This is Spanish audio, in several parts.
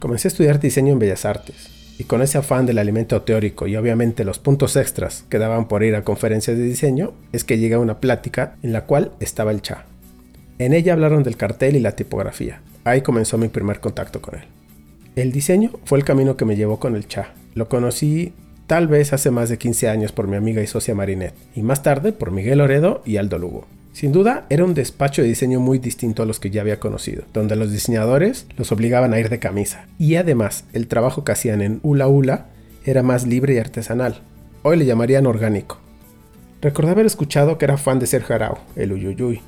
Comencé a estudiar diseño en Bellas Artes, y con ese afán del alimento teórico y obviamente los puntos extras que daban por ir a conferencias de diseño, es que llegué a una plática en la cual estaba el Cha. En ella hablaron del cartel y la tipografía. Ahí comenzó mi primer contacto con él. El diseño fue el camino que me llevó con el Cha. Lo conocí tal vez hace más de 15 años por mi amiga y socia Marinette, y más tarde por Miguel Oredo y Aldo Lugo. Sin duda, era un despacho de diseño muy distinto a los que ya había conocido, donde los diseñadores los obligaban a ir de camisa. Y además, el trabajo que hacían en Ula Ula era más libre y artesanal. Hoy le llamarían orgánico. Recordé haber escuchado que era fan de Sergio Arau, el Uyuyuy.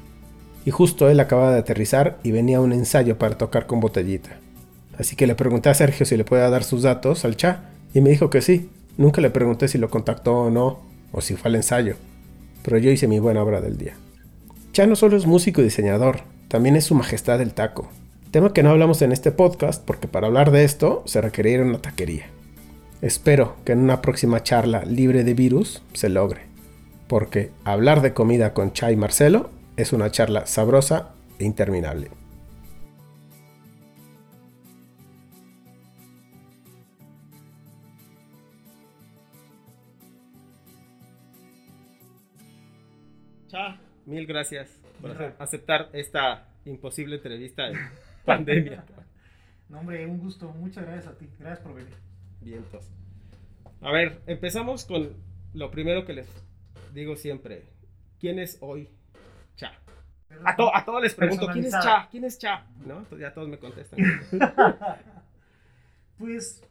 Y justo él acababa de aterrizar y venía a un ensayo para tocar con botellita. Así que le pregunté a Sergio si le podía dar sus datos al Cha, y me dijo que sí, Nunca le pregunté si lo contactó o no, o si fue al ensayo, pero yo hice mi buena obra del día. Cha no solo es músico y diseñador, también es su majestad el taco. Tema que no hablamos en este podcast porque para hablar de esto se requeriría una taquería. Espero que en una próxima charla libre de virus se logre, porque hablar de comida con Cha y Marcelo es una charla sabrosa e interminable. Mil gracias por aceptar esta imposible entrevista en pandemia. No, hombre, un gusto. Muchas gracias a ti. Gracias por venir. Bien, pues. A ver, empezamos con lo primero que les digo siempre. ¿Quién es hoy Cha? A, todos les pregunto, ¿quién es Cha? ¿Quién es Cha? ¿No? Ya todos me contestan. pues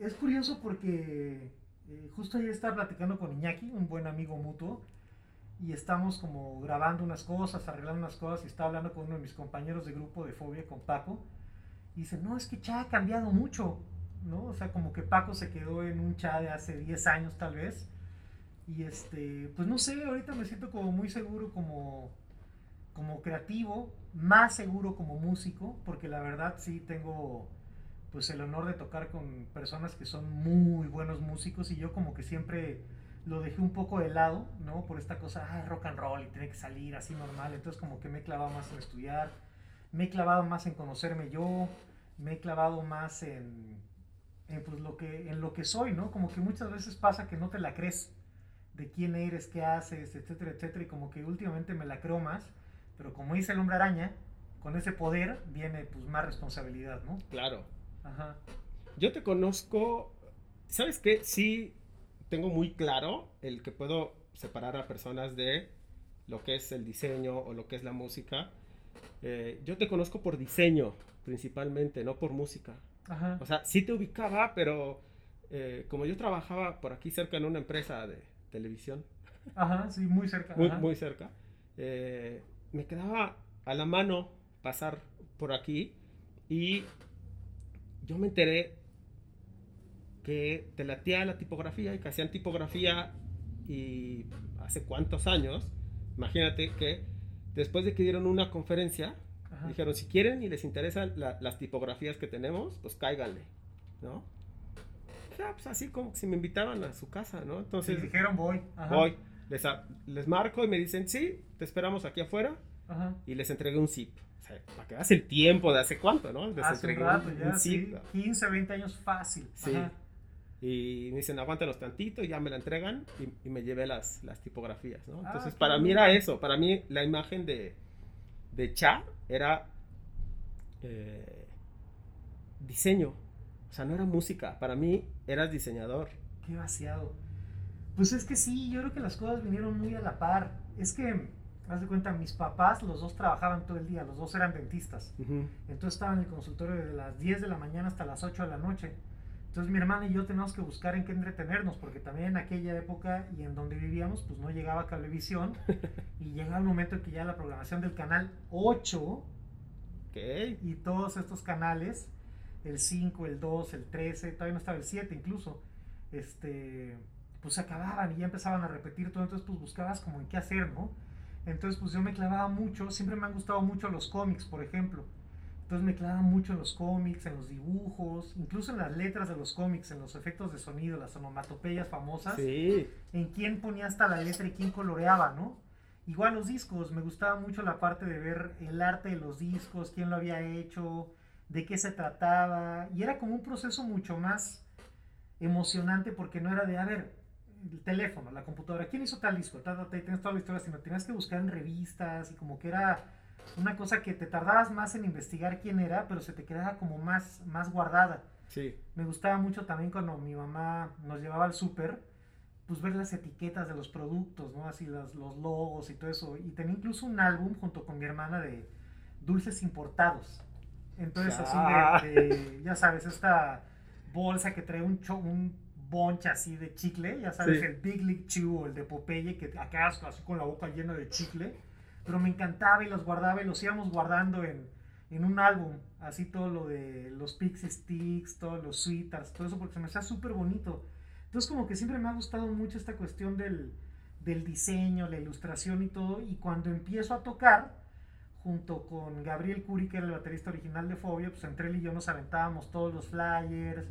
es curioso porque eh, justo ayer estaba platicando con Iñaki, un buen amigo mutuo, y estamos como grabando unas cosas, arreglando unas cosas y estaba hablando con uno de mis compañeros de grupo de Fobia, con Paco, y dice, no, es que Cha ha cambiado mucho, ¿no? O sea, como que Paco se quedó en un Cha de hace 10 años tal vez, y este, pues no sé, ahorita me siento como muy seguro como, como creativo, más seguro como músico, porque la verdad sí tengo pues el honor de tocar con personas que son muy buenos músicos y yo como que siempre lo dejé un poco de lado, ¿no? Por esta cosa, ah, rock and roll y tiene que salir así normal. Entonces como que me he clavado más en estudiar, me he clavado más en conocerme yo, me he clavado más en, pues, lo que, en lo que soy, ¿no? Como que muchas veces pasa que no te la crees de quién eres, qué haces, etcétera, etcétera. Y como que últimamente me la creo más, pero como dice el hombre araña, con ese poder viene pues más responsabilidad, ¿no? Claro. Ajá. Yo te conozco, ¿sabes qué? Sí tengo muy claro el que puedo separar a personas de lo que es el diseño o lo que es la música. Eh, yo te conozco por diseño principalmente, no por música. O sea, sí te ubicaba, pero eh, como yo trabajaba por aquí cerca en una empresa de televisión. Ajá, sí, muy cerca. Muy, muy cerca. Eh, me quedaba a la mano pasar por aquí y yo me enteré que te latía la tipografía y que hacían tipografía y hace cuántos años, imagínate que después de que dieron una conferencia, dijeron, si quieren y les interesan las tipografías que tenemos, pues cáiganle, ¿no? pues así como si me invitaban a su casa, ¿no? Entonces... dijeron, voy. Voy. Les, les, marco y me dicen, sí, te esperamos aquí afuera. Y les entregué un zip. O sea, para que hace el tiempo de hace cuánto, ¿no? Les hace un rato, ya, sí, 15, 20 años fácil. Sí. Y me dicen, aguántanos tantito, y ya me la entregan y, me llevé las, las tipografías, ¿no? Ah, Entonces, para mí era eso, para mí la imagen de, de Cha era eh, diseño, o sea, no era música, para mí eras diseñador. Qué vaciado. Pues es que sí, yo creo que las cosas vinieron muy a la par. Es que, haz de cuenta, mis papás, los dos trabajaban todo el día, los dos eran dentistas. Entonces estaban en el consultorio de las 10 de la mañana hasta las 8 de la noche. Entonces mi hermana y yo tenemos que buscar en qué entretenernos, porque también en aquella época y en donde vivíamos, pues no llegaba cablevisión. y llega el momento en que ya la programación del canal 8 y todos estos canales, el 5, el 2, el 13, todavía no estaba el 7 incluso, este, pues se acababan y ya empezaban a repetir todo, entonces pues buscabas como en qué hacer, ¿no? Entonces pues yo me clavaba mucho, siempre me han gustado mucho los cómics, por ejemplo. Entonces me clavaba mucho en los cómics, en los dibujos, incluso en las letras de los cómics, en los efectos de sonido, las onomatopeyas famosas. Sí. En quién ponía hasta la letra y quién coloreaba, ¿no? Igual los discos, me gustaba mucho la parte de ver el arte de los discos, quién lo había hecho, de qué se trataba, y era como un proceso mucho más emocionante porque no era de, a ver, el teléfono, la computadora, ¿quién hizo tal disco? tienes toda la historia, sino tenías que buscar en revistas y como que era una cosa que te tardabas más en investigar quién era, pero se te quedaba como más, más guardada. Sí. Me gustaba mucho también cuando mi mamá nos llevaba al súper, pues ver las etiquetas de los productos, ¿no? Así los, los logos y todo eso. Y tenía incluso un álbum junto con mi hermana de dulces importados. Entonces, así de, ya sabes, esta bolsa que trae un, un boncha así de chicle, ya sabes, el Big League Chew o el de Popeye, que acá así con la boca llena de chicle. Pero me encantaba y los guardaba y los íbamos guardando en, en un álbum, así todo lo de los Pixie Sticks, todos los Sweeters, todo eso, porque se me hacía súper bonito. Entonces como que siempre me ha gustado mucho esta cuestión del, del diseño, la ilustración y todo, y cuando empiezo a tocar, junto con Gabriel Curi, que era el baterista original de Fobia, pues entre él y yo nos aventábamos todos los flyers,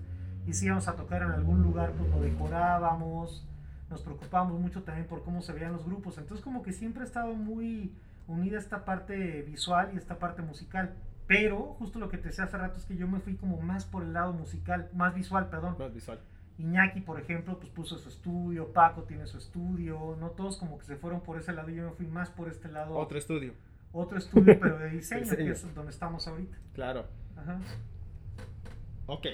y si íbamos a tocar en algún lugar, pues lo decorábamos, nos preocupábamos mucho también por cómo se veían los grupos, entonces como que siempre he estado muy unida esta parte visual y esta parte musical. Pero justo lo que te decía hace rato es que yo me fui como más por el lado musical, más visual, perdón. Más visual. Iñaki, por ejemplo, pues puso su estudio, Paco tiene su estudio, no todos como que se fueron por ese lado, yo me fui más por este lado. Otro estudio. Otro estudio, pero de diseño, que es donde estamos ahorita. Claro. Ajá. Ok.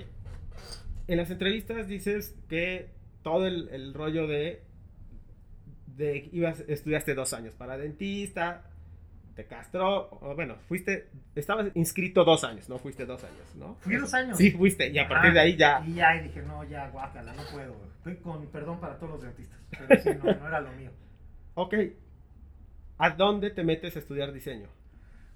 En las entrevistas dices que todo el, el rollo de, de ibas, estudiaste dos años para dentista, te castró, bueno, fuiste, estabas inscrito dos años, no fuiste dos años, ¿no? Fui dos años. Sí, fuiste, y a partir de ahí ya. Y ya, y dije, no, ya, guácala, no puedo. Fui con perdón para todos los dentistas, pero sí, no, no era lo mío. Ok. ¿A dónde te metes a estudiar diseño?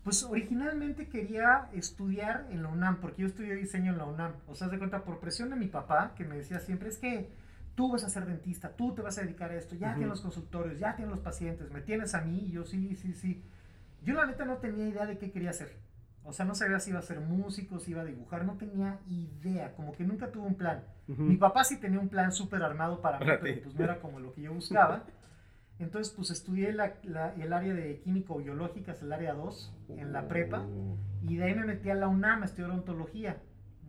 Pues originalmente quería estudiar en la UNAM, porque yo estudié diseño en la UNAM. O sea, de cuenta, por presión de mi papá, que me decía siempre, es que tú vas a ser dentista, tú te vas a dedicar a esto, ya tienes los consultorios, ya tienes los pacientes, me tienes a mí, y yo sí, sí, sí. Yo la neta no tenía idea de qué quería hacer. O sea, no sabía si iba a ser músico, si iba a dibujar, no tenía idea, como que nunca tuve un plan. Mi papá sí tenía un plan súper armado para mí, pero pues no era como lo que yo buscaba. Entonces, pues estudié el área de químico biológicas, el área 2, en la prepa, oh. y de ahí me metí a la UNAM a estudiar ontología,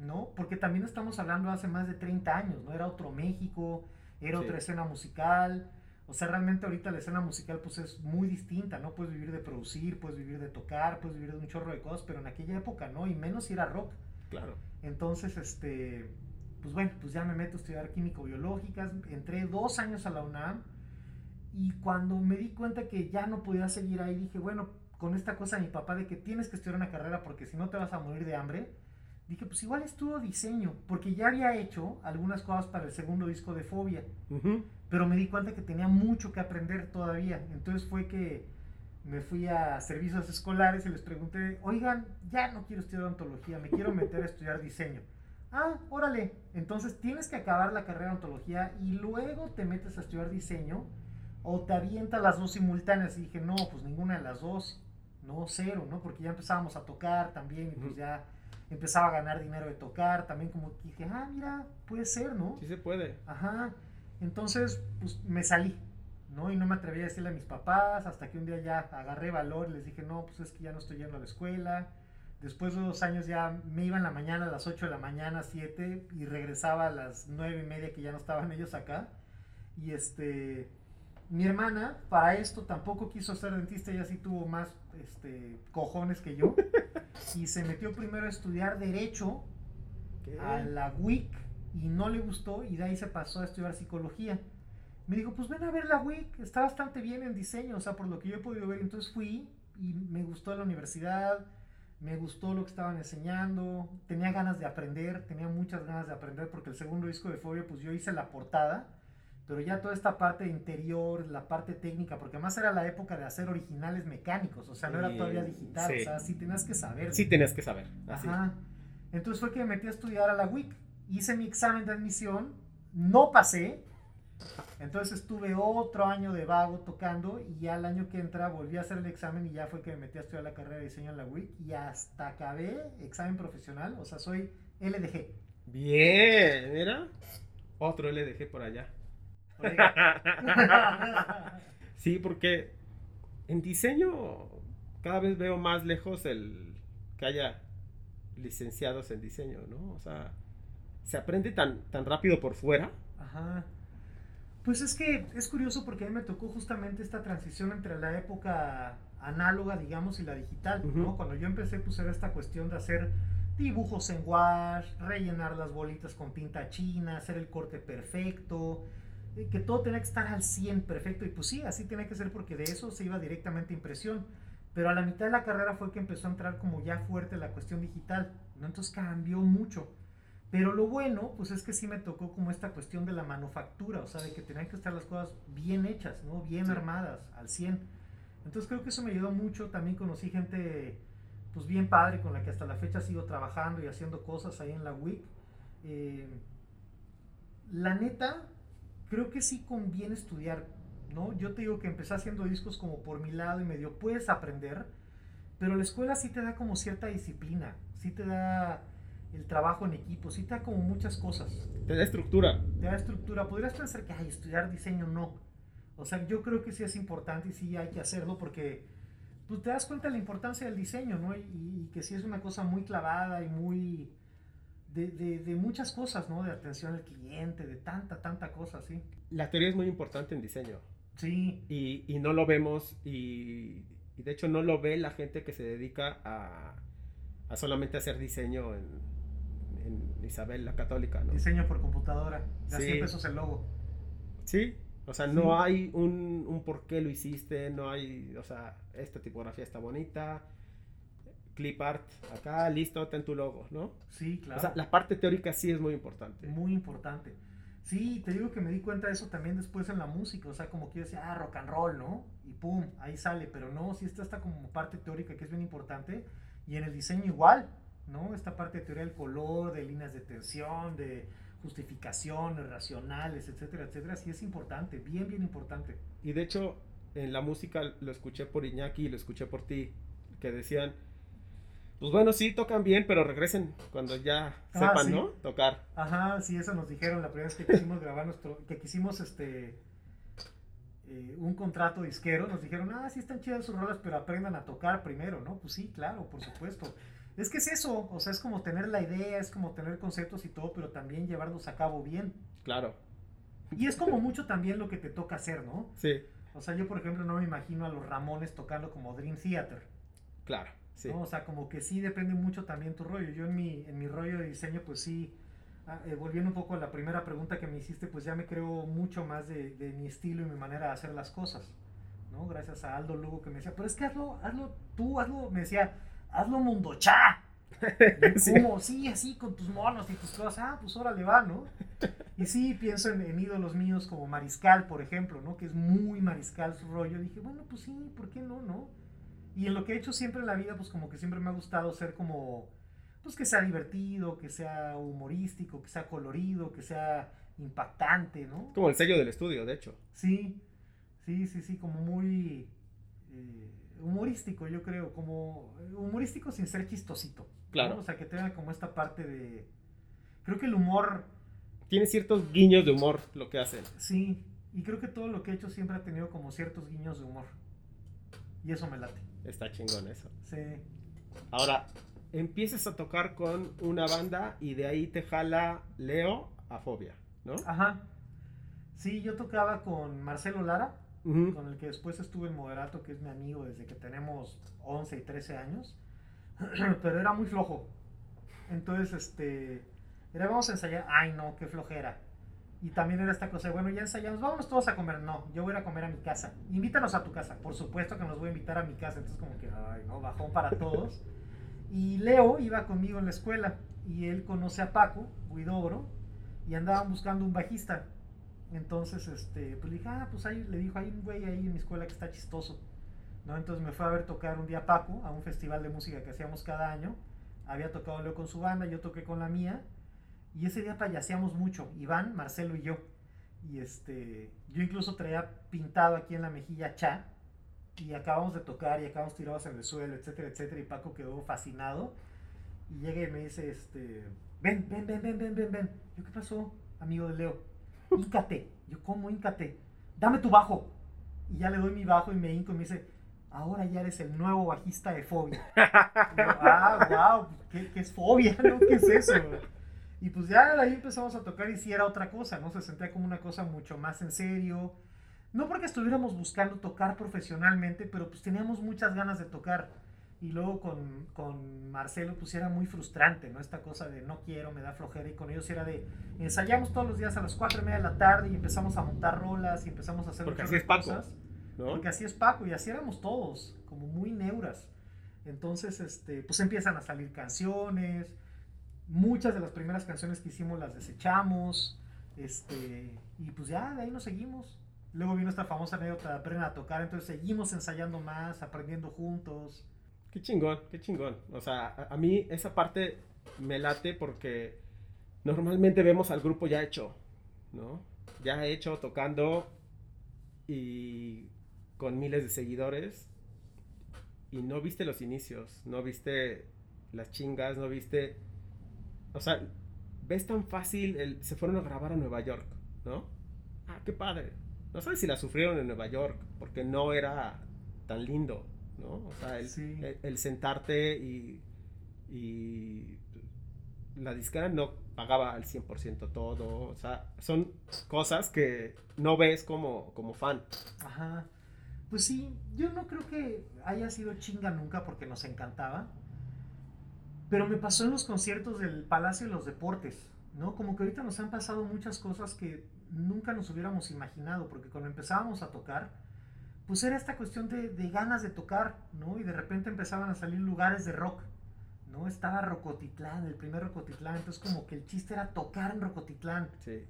¿no? Porque también estamos hablando hace más de 30 años, ¿no? Era otro México, era otra escena musical, o sea, realmente ahorita la escena musical pues es muy distinta, ¿no? Puedes vivir de producir, puedes vivir de tocar, puedes vivir de un chorro de cosas, pero en aquella época no, y menos si era rock. Claro. Entonces, este, pues bueno, pues ya me meto a estudiar químico-biológicas, entré dos años a la UNAM, y cuando me di cuenta que ya no podía seguir ahí, dije, bueno, con esta cosa de mi papá de que tienes que estudiar una carrera porque si no te vas a morir de hambre, dije, pues igual estudio diseño, porque ya había hecho algunas cosas para el segundo disco de Fobia. Pero me di cuenta que tenía mucho que aprender todavía. Entonces fue que me fui a servicios escolares y les pregunté, oigan, ya no quiero estudiar ontología, me quiero meter a estudiar diseño. Ah, órale. Entonces tienes que acabar la carrera de ontología y luego te metes a estudiar diseño o te avientas las dos simultáneas. Y dije, no, pues ninguna de las dos. No, cero, ¿no? Porque ya empezábamos a tocar también y pues ya empezaba a ganar dinero de tocar. También como dije, ah, mira, puede ser, ¿no? Sí se puede. Ajá. Entonces, pues me salí, ¿no? Y no me atreví a decirle a mis papás, hasta que un día ya agarré valor y les dije, no, pues es que ya no estoy yendo a la escuela. Después de dos años ya me iba en la mañana a las 8 de la mañana, 7, y regresaba a las nueve y media que ya no estaban ellos acá. Y este, mi hermana, para esto tampoco quiso ser dentista, ella sí tuvo más este, cojones que yo. y se metió primero a estudiar Derecho a la WIC y no le gustó y de ahí se pasó a estudiar psicología. Me dijo, pues ven a ver la WIC, está bastante bien en diseño, o sea, por lo que yo he podido ver. Entonces fui y me gustó la universidad, me gustó lo que estaban enseñando, tenía ganas de aprender, tenía muchas ganas de aprender porque el segundo disco de Fobia, pues yo hice la portada, pero ya toda esta parte interior, la parte técnica, porque además era la época de hacer originales mecánicos, o sea, no era todavía digital, o sea, sí tenías que saber. Sí tenías que saber. Ajá. Entonces fue que me metí a estudiar a la WIC hice mi examen de admisión, no pasé, entonces estuve otro año de vago tocando y ya el año que entra volví a hacer el examen y ya fue que me metí a estudiar la carrera de diseño en la WIC y hasta acabé examen profesional, o sea, soy LDG. Bien, mira, otro LDG por allá. Sí, porque en diseño cada vez veo más lejos el que haya licenciados en diseño, ¿no? O sea, se aprende tan, tan rápido por fuera. Ajá. Pues es que es curioso porque a mí me tocó justamente esta transición entre la época análoga, digamos, y la digital, ¿no? Cuando yo empecé, pues era esta cuestión de hacer dibujos en wash, rellenar las bolitas con tinta china, hacer el corte perfecto, que todo tenía que estar al 100 perfecto. Y pues sí, así tenía que ser porque de eso se iba directamente a impresión. Pero a la mitad de la carrera fue que empezó a entrar como ya fuerte la cuestión digital, ¿no? Entonces cambió mucho. Pero lo bueno, pues es que sí me tocó como esta cuestión de la manufactura, o sea, de que tenían que estar las cosas bien hechas, ¿no? Bien armadas, al 100. Entonces creo que eso me ayudó mucho. También conocí gente pues bien padre con la que hasta la fecha sigo trabajando y haciendo cosas ahí en la WIC. Eh, la neta, creo que sí conviene estudiar, ¿no? Yo te digo que empecé haciendo discos como por mi lado y medio puedes aprender, pero la escuela sí te da como cierta disciplina, sí te da el trabajo en equipo, sí te da como muchas cosas. Te da estructura. Te da estructura. Podrías pensar que, ay, estudiar diseño no. O sea, yo creo que sí es importante y sí hay que hacerlo porque pues te das cuenta de la importancia del diseño, ¿no? Y, que sí es una cosa muy clavada y muy... De, de, muchas cosas, ¿no? De atención al cliente, de tanta, tanta cosa, sí. La teoría es muy importante en diseño. Sí. Y, y no lo vemos y, y, de hecho no lo ve la gente que se dedica a, a solamente hacer diseño en, en, Isabel la Católica, ¿no? Diseño por computadora. De sí. pesos el logo. Sí, o sea, no hay un, un, por qué lo hiciste, no hay, o sea, esta tipografía está bonita, clip art acá, listo, ten tu logo, ¿no? Sí, claro. O sea, la parte teórica sí es muy importante. Muy importante. Sí, te digo que me di cuenta de eso también después en la música, o sea, como que yo decía, ah, rock and roll, ¿no? Y pum, ahí sale, pero no, sí está esta como parte teórica que es bien importante, y en el diseño igual, ¿no? Esta parte de teoría del color, de líneas de tensión, de justificaciones racionales, etcétera, etcétera, sí es importante, bien, bien importante. Y de hecho, en la música lo escuché por Iñaki y lo escuché por ti, que decían, pues bueno, sí, tocan bien, pero regresen cuando ya ah, sepan, ¿no? Tocar. Ajá, sí, eso nos dijeron la primera vez que quisimos grabar nuestro, que quisimos este... Eh, un contrato disquero, nos dijeron, ah, sí están chidas sus rolas, pero aprendan a tocar primero, ¿no? Pues sí, claro, por supuesto. Es que es eso, o sea, es como tener la idea, es como tener conceptos y todo, pero también llevarlos a cabo bien. Claro. Y es como mucho también lo que te toca hacer, ¿no? Sí. O sea, yo por ejemplo no me imagino a los Ramones tocando como Dream Theater. Claro, sí. O sea, como que sí depende mucho también tu rollo. Yo en mi, en mi rollo de diseño, pues sí, ah, eh, volviendo un poco a la primera pregunta que me hiciste, pues ya me creo mucho más de, de, mi estilo y mi manera de hacer las cosas, ¿no? Gracias a Aldo Lugo que me decía, pero es que hazlo, hazlo tú, hazlo, me decía, hazlo mundochá. sí. Como, sí, así, con tus monos y tus cosas, ah, pues órale va, ¿no? Y sí, pienso en, ídolos míos como Mariscal, por ejemplo, ¿no? Que es muy Mariscal su rollo. Dije, bueno, pues sí, ¿por qué no, no? Y en lo que he hecho siempre en la vida, pues como que siempre me ha gustado ser como, pues que sea divertido, que sea humorístico, que sea colorido, que sea impactante, ¿no? Como el sello del estudio, de hecho. Sí, sí, sí, sí, como muy... Eh, humorístico, yo creo, como humorístico sin ser chistosito. Claro. O sea, que tenga como esta parte de... Creo que el humor... Tiene ciertos guiños de humor lo que hacen. Sí, y creo que todo lo que he hecho siempre ha tenido como ciertos guiños de humor. Y eso me late. Está chingón eso. Sí. Ahora, empiezas a tocar con una banda y de ahí te jala Leo a Fobia, ¿no? Ajá. Sí, yo tocaba con Marcelo Lara con el que después estuve en Moderato, que es mi amigo desde que tenemos 11 y 13 años, pero era muy flojo. Entonces, este, era vamos a ensayar, ay no, qué flojera. Y también era esta cosa, bueno, ya ensayamos, vamos todos a comer. No, yo voy a ir a comer a mi casa. Invítanos a tu casa. Por supuesto que nos voy a invitar a mi casa. Entonces, como que, ay, no, bajón para todos. Y Leo iba conmigo en la escuela. Y él conoce a Paco, Guidobro. Y andaban buscando un bajista. Entonces, este, pues le dije, ah, pues ahí, le dijo, hay un güey ahí en mi escuela que está chistoso. ¿no? Entonces me fue a ver tocar un día Paco a un festival de música que hacíamos cada año. Había tocado Leo con su banda, yo toqué con la mía. Y ese día payaseamos mucho, Iván, Marcelo y yo. Y este, yo incluso traía pintado aquí en la mejilla Cha. Y acabamos de tocar y acabamos tirados en el suelo, etcétera, etcétera. Y Paco quedó fascinado. Y llega y me dice, este, ven, ven, ven, ven, ven, ven, ven. Yo, ¿qué pasó, amigo de Leo? Íncate. Yo, ¿cómo íncate? Dame tu bajo. Y ya le doy mi bajo y me hinco y me dice, ahora ya eres el nuevo bajista de Fobia. ah, wow, ¿qué, ¿qué, es Fobia? ¿no? ¿Qué es eso? Y pues ya ahí empezamos a tocar y sí era otra cosa, ¿no? Se sentía como una cosa mucho más en serio. No porque estuviéramos buscando tocar profesionalmente, pero pues teníamos muchas ganas de tocar. Y luego con, con, Marcelo pues era muy frustrante, ¿no? Esta cosa de no quiero, me da flojera. Y con ellos era de ensayamos todos los días a las 4 y media de la tarde y empezamos a montar rolas y empezamos a hacer Porque así es Paco, ¿no? Porque así es Paco y así éramos todos, como muy neuras. Entonces, este, pues empiezan a salir canciones. Muchas de las primeras canciones que hicimos las desechamos. Este, y pues ya de ahí nos seguimos. Luego vino esta famosa anécdota de aprender a tocar, entonces seguimos ensayando más, aprendiendo juntos. Qué chingón, qué chingón. O sea, a, a, mí esa parte me late porque normalmente vemos al grupo ya hecho, ¿no? Ya hecho, tocando y con miles de seguidores. Y no viste los inicios, no viste las chingas, no viste... O sea, ves tan fácil, el, se fueron a grabar a Nueva York, ¿no? Ah, qué padre. No sabes si la sufrieron en Nueva York, porque no era tan lindo, ¿no? O sea, el, Sí. el, el sentarte y, y la disquera no pagaba al 100% todo, o sea, son cosas que no ves como, como fan. Ajá. Pues sí, yo no creo que haya sido chinga nunca porque nos encantaba. Pero me pasó en los conciertos del Palacio de los Deportes, ¿no? Como que ahorita nos han pasado muchas cosas que nunca nos hubiéramos imaginado, porque cuando empezábamos a tocar, pues era esta cuestión de, de ganas de tocar, ¿no? Y de repente empezaban a salir lugares de rock, ¿no? Estaba Rocotitlán, el primer Rocotitlán, entonces como que el chiste era tocar en Rocotitlán. Sí.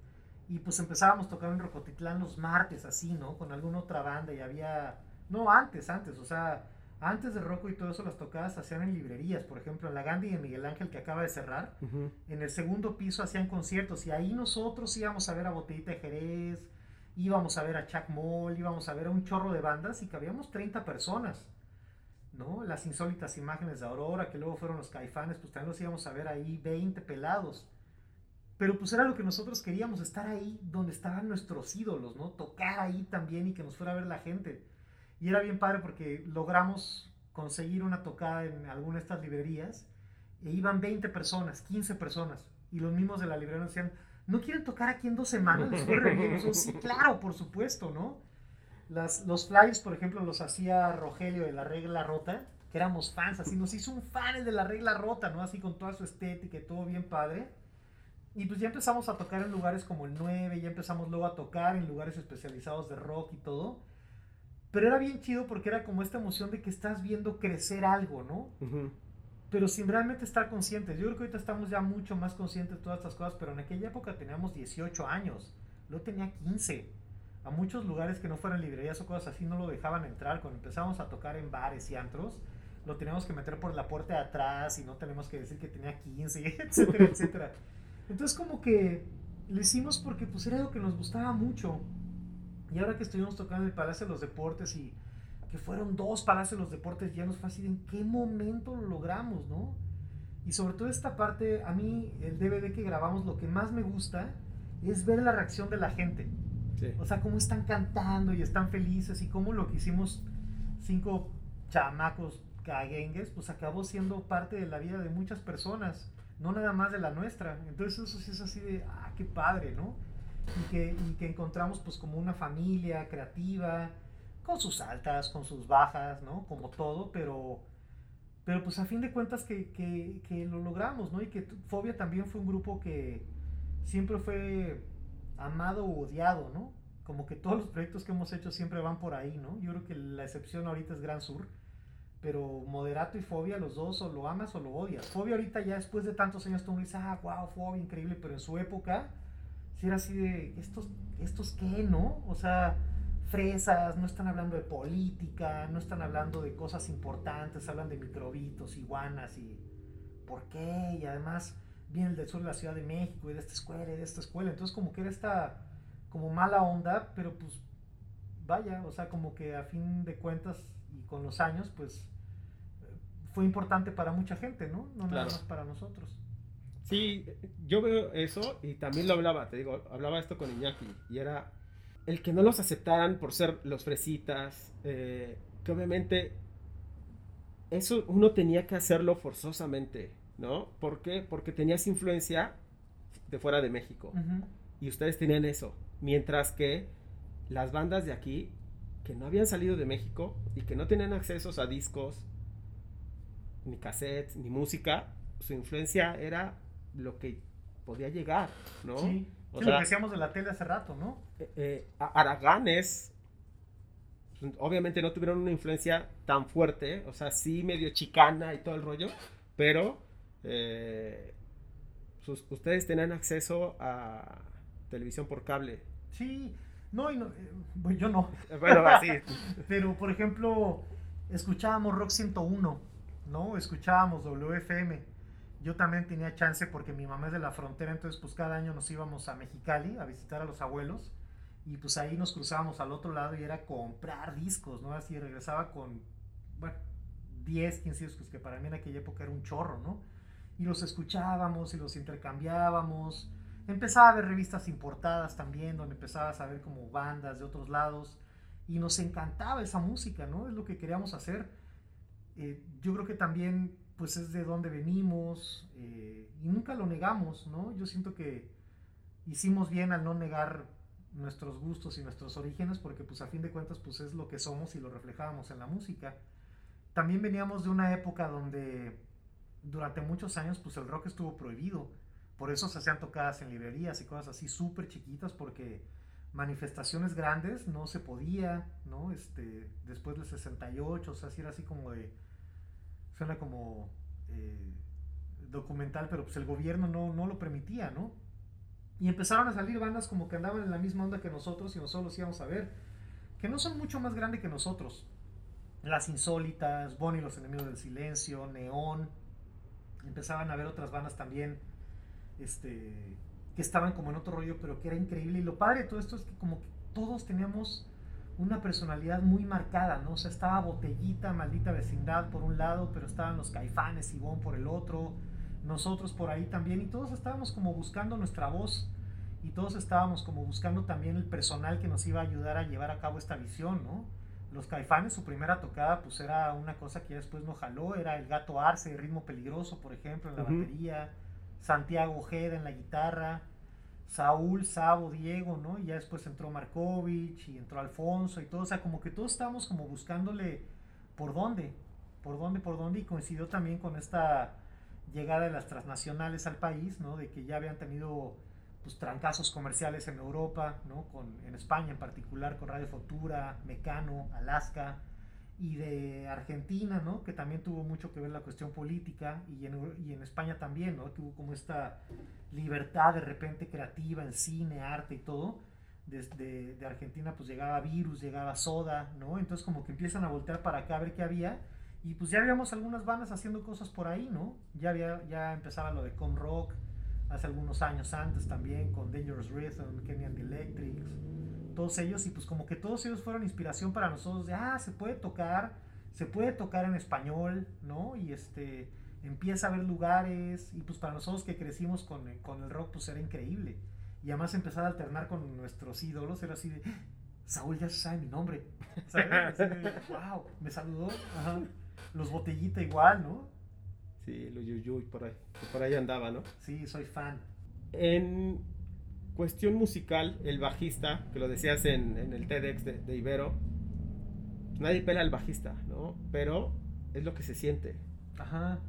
Y pues empezábamos a tocar en Rocotitlán los martes, así, ¿no? Con alguna otra banda y había... No, antes, antes, o sea, antes de Rocco y todo eso las tocadas se hacían en librerías, por ejemplo, en la Gandhi de Miguel Ángel que acaba de cerrar, Ujú. en el segundo piso hacían conciertos y ahí nosotros íbamos a ver a Botellita de Jerez, íbamos a ver a Chuck Moll, íbamos a ver a un chorro de bandas y cabíamos 30 personas, ¿no? Las insólitas imágenes de Aurora, que luego fueron los caifanes, pues también los íbamos a ver ahí 20 pelados. Pero pues era lo que nosotros queríamos, estar ahí donde estaban nuestros ídolos, ¿no? Tocar ahí también y que nos fuera a ver la gente. Y era bien padre porque logramos conseguir una tocada en alguna de estas librerías e iban 20 personas, 15 personas. Y los mismos de la librería nos decían, ¿no quieren tocar aquí en dos semanas? Nosotros, sí, claro, por supuesto, ¿no? Las, los flyers, por ejemplo, los hacía Rogelio de la regla rota, que éramos fans, así nos hizo un fan el de la regla rota, ¿no? Así con toda su estética y todo bien padre. Y pues ya empezamos a tocar en lugares como el 9, ya empezamos luego a tocar en lugares especializados de rock y todo. Pero era bien chido porque era como esta emoción de que estás viendo crecer algo, ¿no? Ujú. Pero sin realmente estar conscientes. Yo creo que ahorita estamos ya mucho más conscientes de todas estas cosas, pero en aquella época teníamos 18 años, yo tenía 15. A muchos lugares que no fueran librerías o cosas así no lo dejaban entrar. Cuando empezamos a tocar en bares y antros, lo teníamos que meter por la puerta de atrás y no tenemos que decir que tenía 15, etcétera, etcétera. Entonces como que lo hicimos porque pues era algo que nos gustaba mucho. Y ahora que estuvimos tocando en el Palacio de los Deportes y que fueron dos Palacios de los Deportes llenos, fue así, ¿en qué momento lo logramos, no? Y sobre todo esta parte, a mí el DVD que grabamos, lo que más me gusta es ver la reacción de la gente. Sí. O sea, cómo están cantando y están felices y cómo lo que hicimos cinco chamacos caguengues, pues acabó siendo parte de la vida de muchas personas, no nada más de la nuestra. Entonces eso sí es así de, ah, qué padre, ¿no? Y que, y que encontramos pues como una familia creativa, con sus altas, con sus bajas, ¿no? Como todo, pero, pero pues a fin de cuentas que, que, que lo logramos, ¿no? Y que Fobia también fue un grupo que siempre fue amado o odiado, ¿no? Como que todos los proyectos que hemos hecho siempre van por ahí, ¿no? Yo creo que la excepción ahorita es Gran Sur, pero Moderato y Fobia, los dos o lo amas o lo odias. Fobia ahorita ya después de tantos años tú me dices, ah, wow, Fobia, increíble, pero en su época, si era así de, ¿estos, ¿estos qué, no? O sea, fresas, no están hablando de política, no están hablando de cosas importantes, hablan de microbitos, iguanas y por qué, y además viene del sur de la Ciudad de México y de esta escuela y de esta escuela, entonces como que era esta como mala onda, pero pues vaya, o sea, como que a fin de cuentas y con los años, pues fue importante para mucha gente, ¿no? No nada Claro. más para nosotros. Sí, yo veo eso y también lo hablaba, te digo, hablaba esto con Iñaki y era el que no los aceptaran por ser los fresitas, eh, que obviamente eso uno tenía que hacerlo forzosamente, ¿no? ¿Por qué? Porque tenías influencia de fuera de México. Y ustedes tenían eso. Mientras que las bandas de aquí, que no habían salido de México y que no tenían accesos a discos, ni cassettes, ni música, su influencia era lo que podía llegar, ¿no? Sí, lo que decíamos de la tele hace rato, ¿no? Eh, eh, Araganes, obviamente no tuvieron una influencia tan fuerte, o sea, sí medio chicana y todo el rollo, pero eh, ustedes tenían acceso a televisión por cable. Sí, no, y no bueno, yo no. Bueno, así. pero, por ejemplo, escuchábamos Rock 101, ¿no? Escuchábamos WFM yo también tenía chance porque mi mamá es de la frontera, entonces pues cada año nos íbamos a Mexicali a visitar a los abuelos y pues ahí nos cruzábamos al otro lado y era comprar discos, ¿no? Así regresaba con, bueno, 10, 15 discos, que para mí en aquella época era un chorro, ¿no? Y los escuchábamos y los intercambiábamos. Empezaba a ver revistas importadas también, donde empezaba a saber como bandas de otros lados. Y nos encantaba esa música, ¿no? Es lo que queríamos hacer. Eh, yo creo que también pues es de dónde venimos eh, y nunca lo negamos, ¿no? Yo siento que hicimos bien al no negar nuestros gustos y nuestros orígenes porque pues a fin de cuentas pues es lo que somos y lo reflejábamos en la música. También veníamos de una época donde durante muchos años pues el rock estuvo prohibido, por eso se hacían tocadas en librerías y cosas así súper chiquitas porque manifestaciones grandes no se podía, ¿no? Este, después del 68, o sea, si era así como de suena como eh, documental, pero pues el gobierno no, no lo permitía, ¿no? Y empezaron a salir bandas como que andaban en la misma onda que nosotros y nosotros los íbamos a ver, que no son mucho más grandes que nosotros. Las Insólitas, Bonnie los Enemigos del Silencio, Neón. Empezaban a ver otras bandas también, este, que estaban como en otro rollo, pero que era increíble. Y lo padre de todo esto es que como que todos teníamos una personalidad muy marcada, ¿no? O sea, estaba Botellita, Maldita Vecindad por un lado, pero estaban los Caifanes, y Bon por el otro, nosotros por ahí también, y todos estábamos como buscando nuestra voz, y todos estábamos como buscando también el personal que nos iba a ayudar a llevar a cabo esta visión, ¿no? Los Caifanes, su primera tocada, pues era una cosa que después no jaló, era el Gato Arce, Ritmo Peligroso, por ejemplo, en la batería, Santiago Ojeda en la guitarra, Saúl, Sabo, Diego, ¿no? Y ya después entró Markovich y entró Alfonso y todo, o sea, como que todos estábamos como buscándole por dónde, por dónde, por dónde, y coincidió también con esta llegada de las transnacionales al país, ¿no? De que ya habían tenido pues trancazos comerciales en Europa, ¿no? Con, en España en particular, con Radio Futura, Mecano, Alaska, y de Argentina, ¿no? Que también tuvo mucho que ver la cuestión política, y en, y en España también, ¿no? Que hubo como esta libertad de repente creativa en cine, arte y todo. Desde de Argentina pues llegaba Virus, llegaba Soda, ¿no? Entonces como que empiezan a voltear para acá a ver qué había. Y pues ya habíamos algunas bandas haciendo cosas por ahí, ¿no? Ya, había, ya empezaba lo de Com Rock hace algunos años antes también con Dangerous Rhythm, the Electrics, todos ellos y pues como que todos ellos fueron inspiración para nosotros de, ah, se puede tocar, se puede tocar en español, ¿no? Y este, empieza a haber lugares y pues para nosotros que crecimos con, el rock pues era increíble. Y además empezar a alternar con nuestros ídolos era así de, Saúl ya sabe mi nombre. wow, me saludó. Los Botellita igual, ¿no? Sí, los Yuyuy, por ahí, por ahí andaba, ¿no? Sí, soy fan. En cuestión musical, el bajista, que lo decías en, el TEDx de, de Ibero, nadie pela al bajista, ¿no? Pero es lo que se siente. Ajá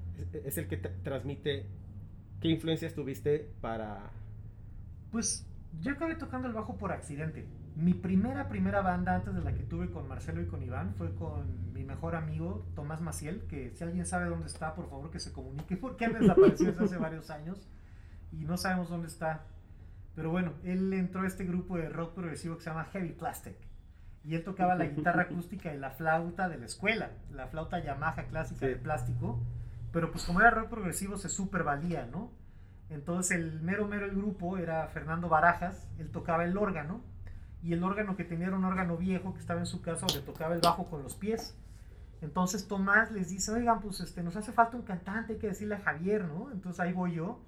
es, el que transmite. ¿Qué influencias tuviste para.? Pues yo acabé tocando el bajo por accidente. Mi primera, primera banda antes de la que tuve con Marcelo y con Iván fue con mi mejor amigo Tomás Maciel, que si alguien sabe dónde está, por favor que se comunique, porque él desapareció desde hace varios años y no sabemos dónde está. Pero bueno, él entró a este grupo de rock progresivo que se llama Heavy Plastic. Y él tocaba la guitarra acústica y la flauta de la escuela, la flauta Yamaha clásica de plástico pero pues como era rock progresivo se super valía, ¿no? Entonces el mero mero el grupo era Fernando Barajas, él tocaba el órgano y el órgano que tenía era un órgano viejo que estaba en su casa donde tocaba el bajo con los pies. Entonces Tomás les dice, oigan, pues este, nos hace falta un cantante, hay que decirle a Javier, ¿no? Entonces ahí voy yo.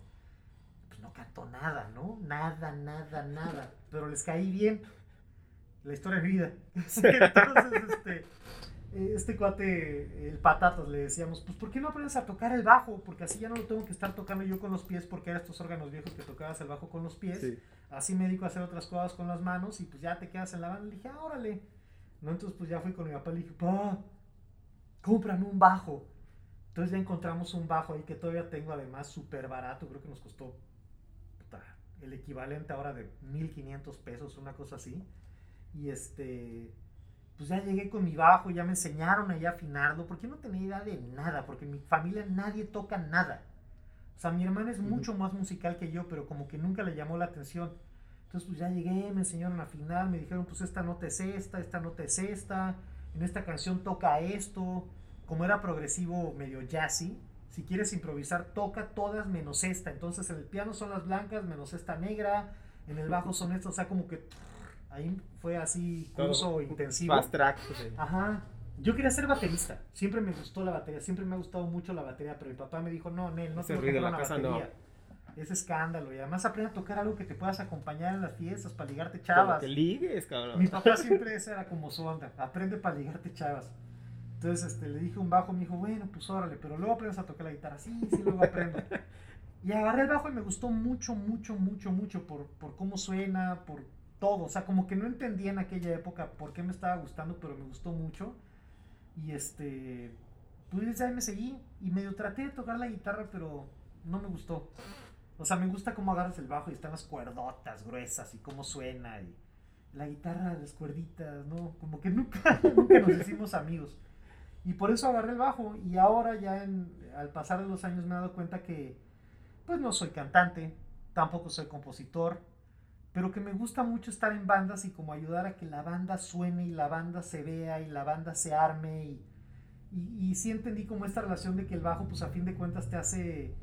No cantó nada, ¿no? Nada, nada, nada. Pero les caí bien. La historia de vida. Entonces, este, eh, este cuate, el patatas, le decíamos, pues ¿por qué no aprendes a tocar el bajo? Porque así ya no lo tengo que estar tocando yo con los pies, porque eran estos órganos viejos que tocabas el bajo con los pies. Así me dedico a hacer otras cosas con las manos y pues ya te quedas en la banda. Le dije, ah, órale. ¿No? Entonces pues ya fui con mi papá y le dije, pa, cómprame un bajo. Entonces ya encontramos un bajo ahí que todavía tengo, además súper barato, creo que nos costó el equivalente ahora de 1500 pesos, una cosa así. Y este, pues ya llegué con mi bajo, ya me enseñaron ahí a afinarlo, porque no tenía idea de nada, porque en mi familia nadie toca nada. O sea, mi hermana es mucho más musical que yo, pero como que nunca le llamó la atención. Entonces, pues ya llegué, me enseñaron a afinar, me dijeron, pues esta nota es esta, esta nota es esta, en esta canción toca esto. Como era progresivo medio jazzy, si quieres improvisar, toca todas menos esta. Entonces, en el piano son las blancas menos esta negra, en el bajo son estas, o sea, como que ahí fue así curso intensivo. Fast track. Ajá. Yo quería ser baterista. Siempre me gustó la batería. Siempre me ha gustado mucho la batería. Pero mi papá me dijo: No, Nel, no te voy a una batería. Es escándalo. Y además aprende a tocar algo que te puedas acompañar en las fiestas para ligarte chavas. que ligues, cabrón. Mi papá siempre esa era como su onda. Aprende para ligarte chavas. Entonces este, le dije un bajo. Me dijo: Bueno, pues órale. Pero luego aprendes a tocar la guitarra. Sí, sí, luego aprendo. y agarré el bajo y me gustó mucho, mucho, mucho, mucho. Por, por cómo suena, por todo. O sea, como que no entendía en aquella época por qué me estaba gustando, pero me gustó mucho. Y este, pues ahí me seguí y medio traté de tocar la guitarra, pero no me gustó. O sea, me gusta cómo agarras el bajo y están las cuerdotas gruesas y cómo suena y la guitarra, las cuerditas, ¿no? Como que nunca, nunca nos hicimos amigos. Y por eso agarré el bajo. Y ahora ya en, al pasar de los años me he dado cuenta que pues no soy cantante, tampoco soy compositor, pero que me gusta mucho estar en bandas y como ayudar a que la banda suene y la banda se vea y la banda se arme. Y, y, sí entendí como esta relación de que el bajo pues a fin de cuentas te hace,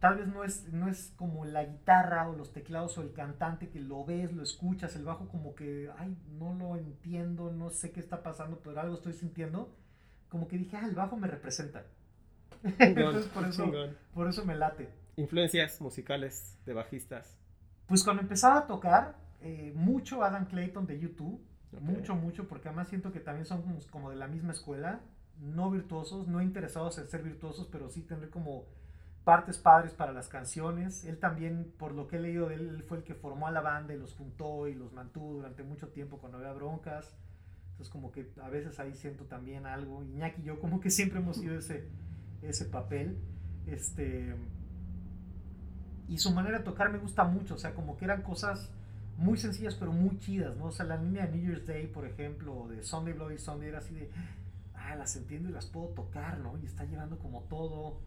tal vez no es, no es como la guitarra o los teclados o el cantante que lo ves, lo escuchas, el bajo como que, ay, no lo entiendo, no sé qué está pasando, pero algo estoy sintiendo, como que dije, ah, el bajo me representa. Entonces por eso, por eso me late. Influencias musicales de bajistas. Pues cuando empezaba a tocar, eh, mucho Adam Clayton de YouTube, mucho, mucho, porque además siento que también son como de la misma escuela, no virtuosos, no interesados en ser virtuosos, pero sí tener como partes padres para las canciones. Él también, por lo que he leído de él, fue el que formó a la banda y los juntó y los mantuvo durante mucho tiempo cuando había broncas. Entonces como que a veces ahí siento también algo. Iñaki y yo como que siempre hemos sido ese, ese papel. Este, y su manera de tocar me gusta mucho, o sea, como que eran cosas muy sencillas pero muy chidas, ¿no? O sea, la línea de New Year's Day, por ejemplo, de Sunday Bloody Sunday era así de, ah, las entiendo y las puedo tocar, ¿no? Y está llevando como todo,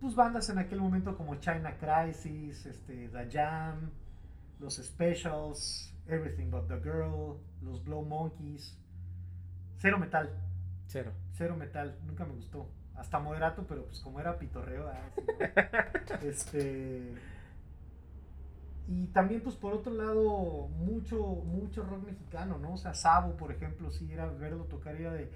pues bandas en aquel momento como China Crisis, este, The Jam, los Specials, Everything But The Girl, los Blow Monkeys, cero metal. Cero. Cero metal, nunca me gustó hasta moderato, pero pues como era pitorreo, ah, este y también pues por otro lado mucho mucho rock mexicano, ¿no? O sea, Sabo, por ejemplo, si era verlo tocar era de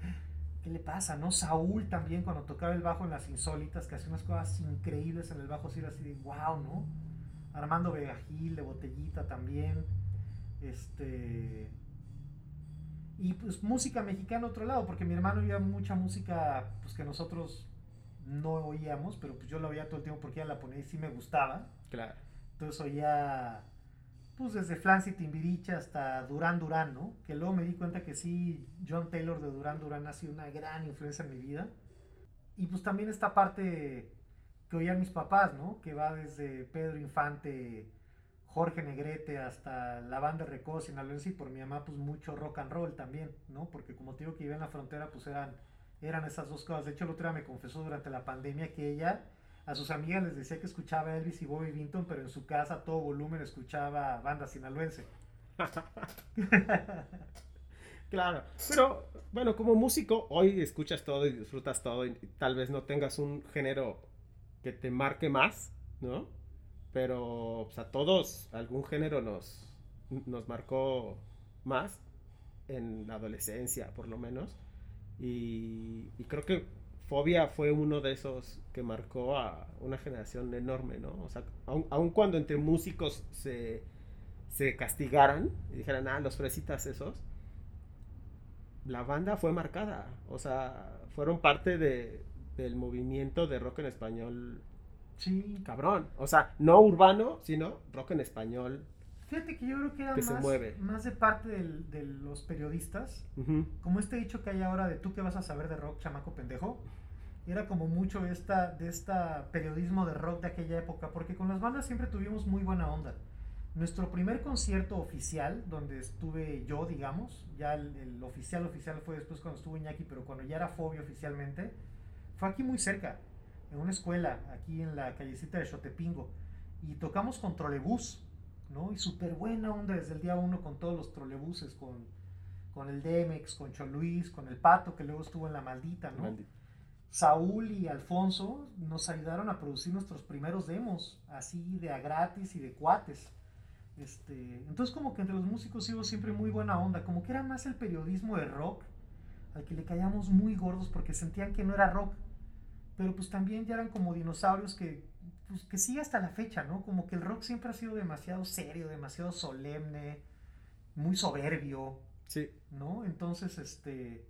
¿qué le pasa? ¿No? Saúl también cuando tocaba el bajo en las insólitas, que hacía unas cosas increíbles en el bajo, sí era así de wow, ¿no? Armando Vegagil de Botellita también. Este y pues música mexicana otro lado, porque mi hermano oía mucha música pues que nosotros no oíamos, pero pues yo la oía todo el tiempo porque ella la ponía y sí me gustaba. Claro. Entonces oía pues desde Flancy Timbiriche hasta Durán Durán, ¿no? Que luego me di cuenta que sí, John Taylor de Durán Durán ha sido una gran influencia en mi vida. Y pues también esta parte que oían mis papás, ¿no? Que va desde Pedro Infante, Jorge Negrete hasta la banda Recodo Sinaloense y por mi mamá pues mucho rock and roll también, ¿no? Porque como te digo que iba en la frontera pues eran, eran esas dos cosas. De hecho el otro me confesó durante la pandemia que ella a sus amigas les decía que escuchaba Elvis y Bobby Vinton, pero en su casa todo volumen escuchaba banda sinaloense. claro, pero bueno, como músico hoy escuchas todo y disfrutas todo y tal vez no tengas un género que te marque más, ¿no? Pero pues, a todos algún género nos, nos marcó más en la adolescencia, por lo menos. Y, creo que Fobia fue uno de esos que marcó a una generación enorme, ¿no? O sea, aun, cuando entre músicos se, se castigaran y dijeran, ah, los fresitas esos, la banda fue marcada. O sea, fueron parte de, del movimiento de rock en español. Sí. Cabrón. O sea, no urbano, sino rock en español. Fíjate que yo creo que era Que se más, mueve. más de parte del- de los periodistas. Ujú. Como este dicho que hay ahora de tú que vas a saber de rock, chamaco pendejo. Era como mucho esta, de esta periodismo de rock de aquella época, porque con las bandas siempre tuvimos muy buena onda. Nuestro primer concierto oficial, donde estuve yo, digamos, ya el, el oficial oficial fue después cuando estuvo Iñaki, pero cuando ya era Fobia oficialmente, fue aquí muy cerca, en una escuela, aquí en la callecita de Xotepingo, y tocamos con trolebús, ¿no? Y súper buena onda desde el día uno con todos los trolebuses, con, con el Demex, con Choluis, con el Pato, que luego estuvo en La Maldita, ¿no? Maldito. Saúl y Alfonso nos ayudaron a producir nuestros primeros demos, así de a gratis y de cuates. Este, entonces como que entre los músicos hubo siempre muy buena onda, como que era más el periodismo de rock, al que le caíamos muy gordos porque sentían que no era rock, pero pues también ya eran como dinosaurios que, pues, que sigue hasta la fecha, ¿no? Como que el rock siempre ha sido demasiado serio, demasiado solemne, muy soberbio, Sí. ¿no? Entonces, este,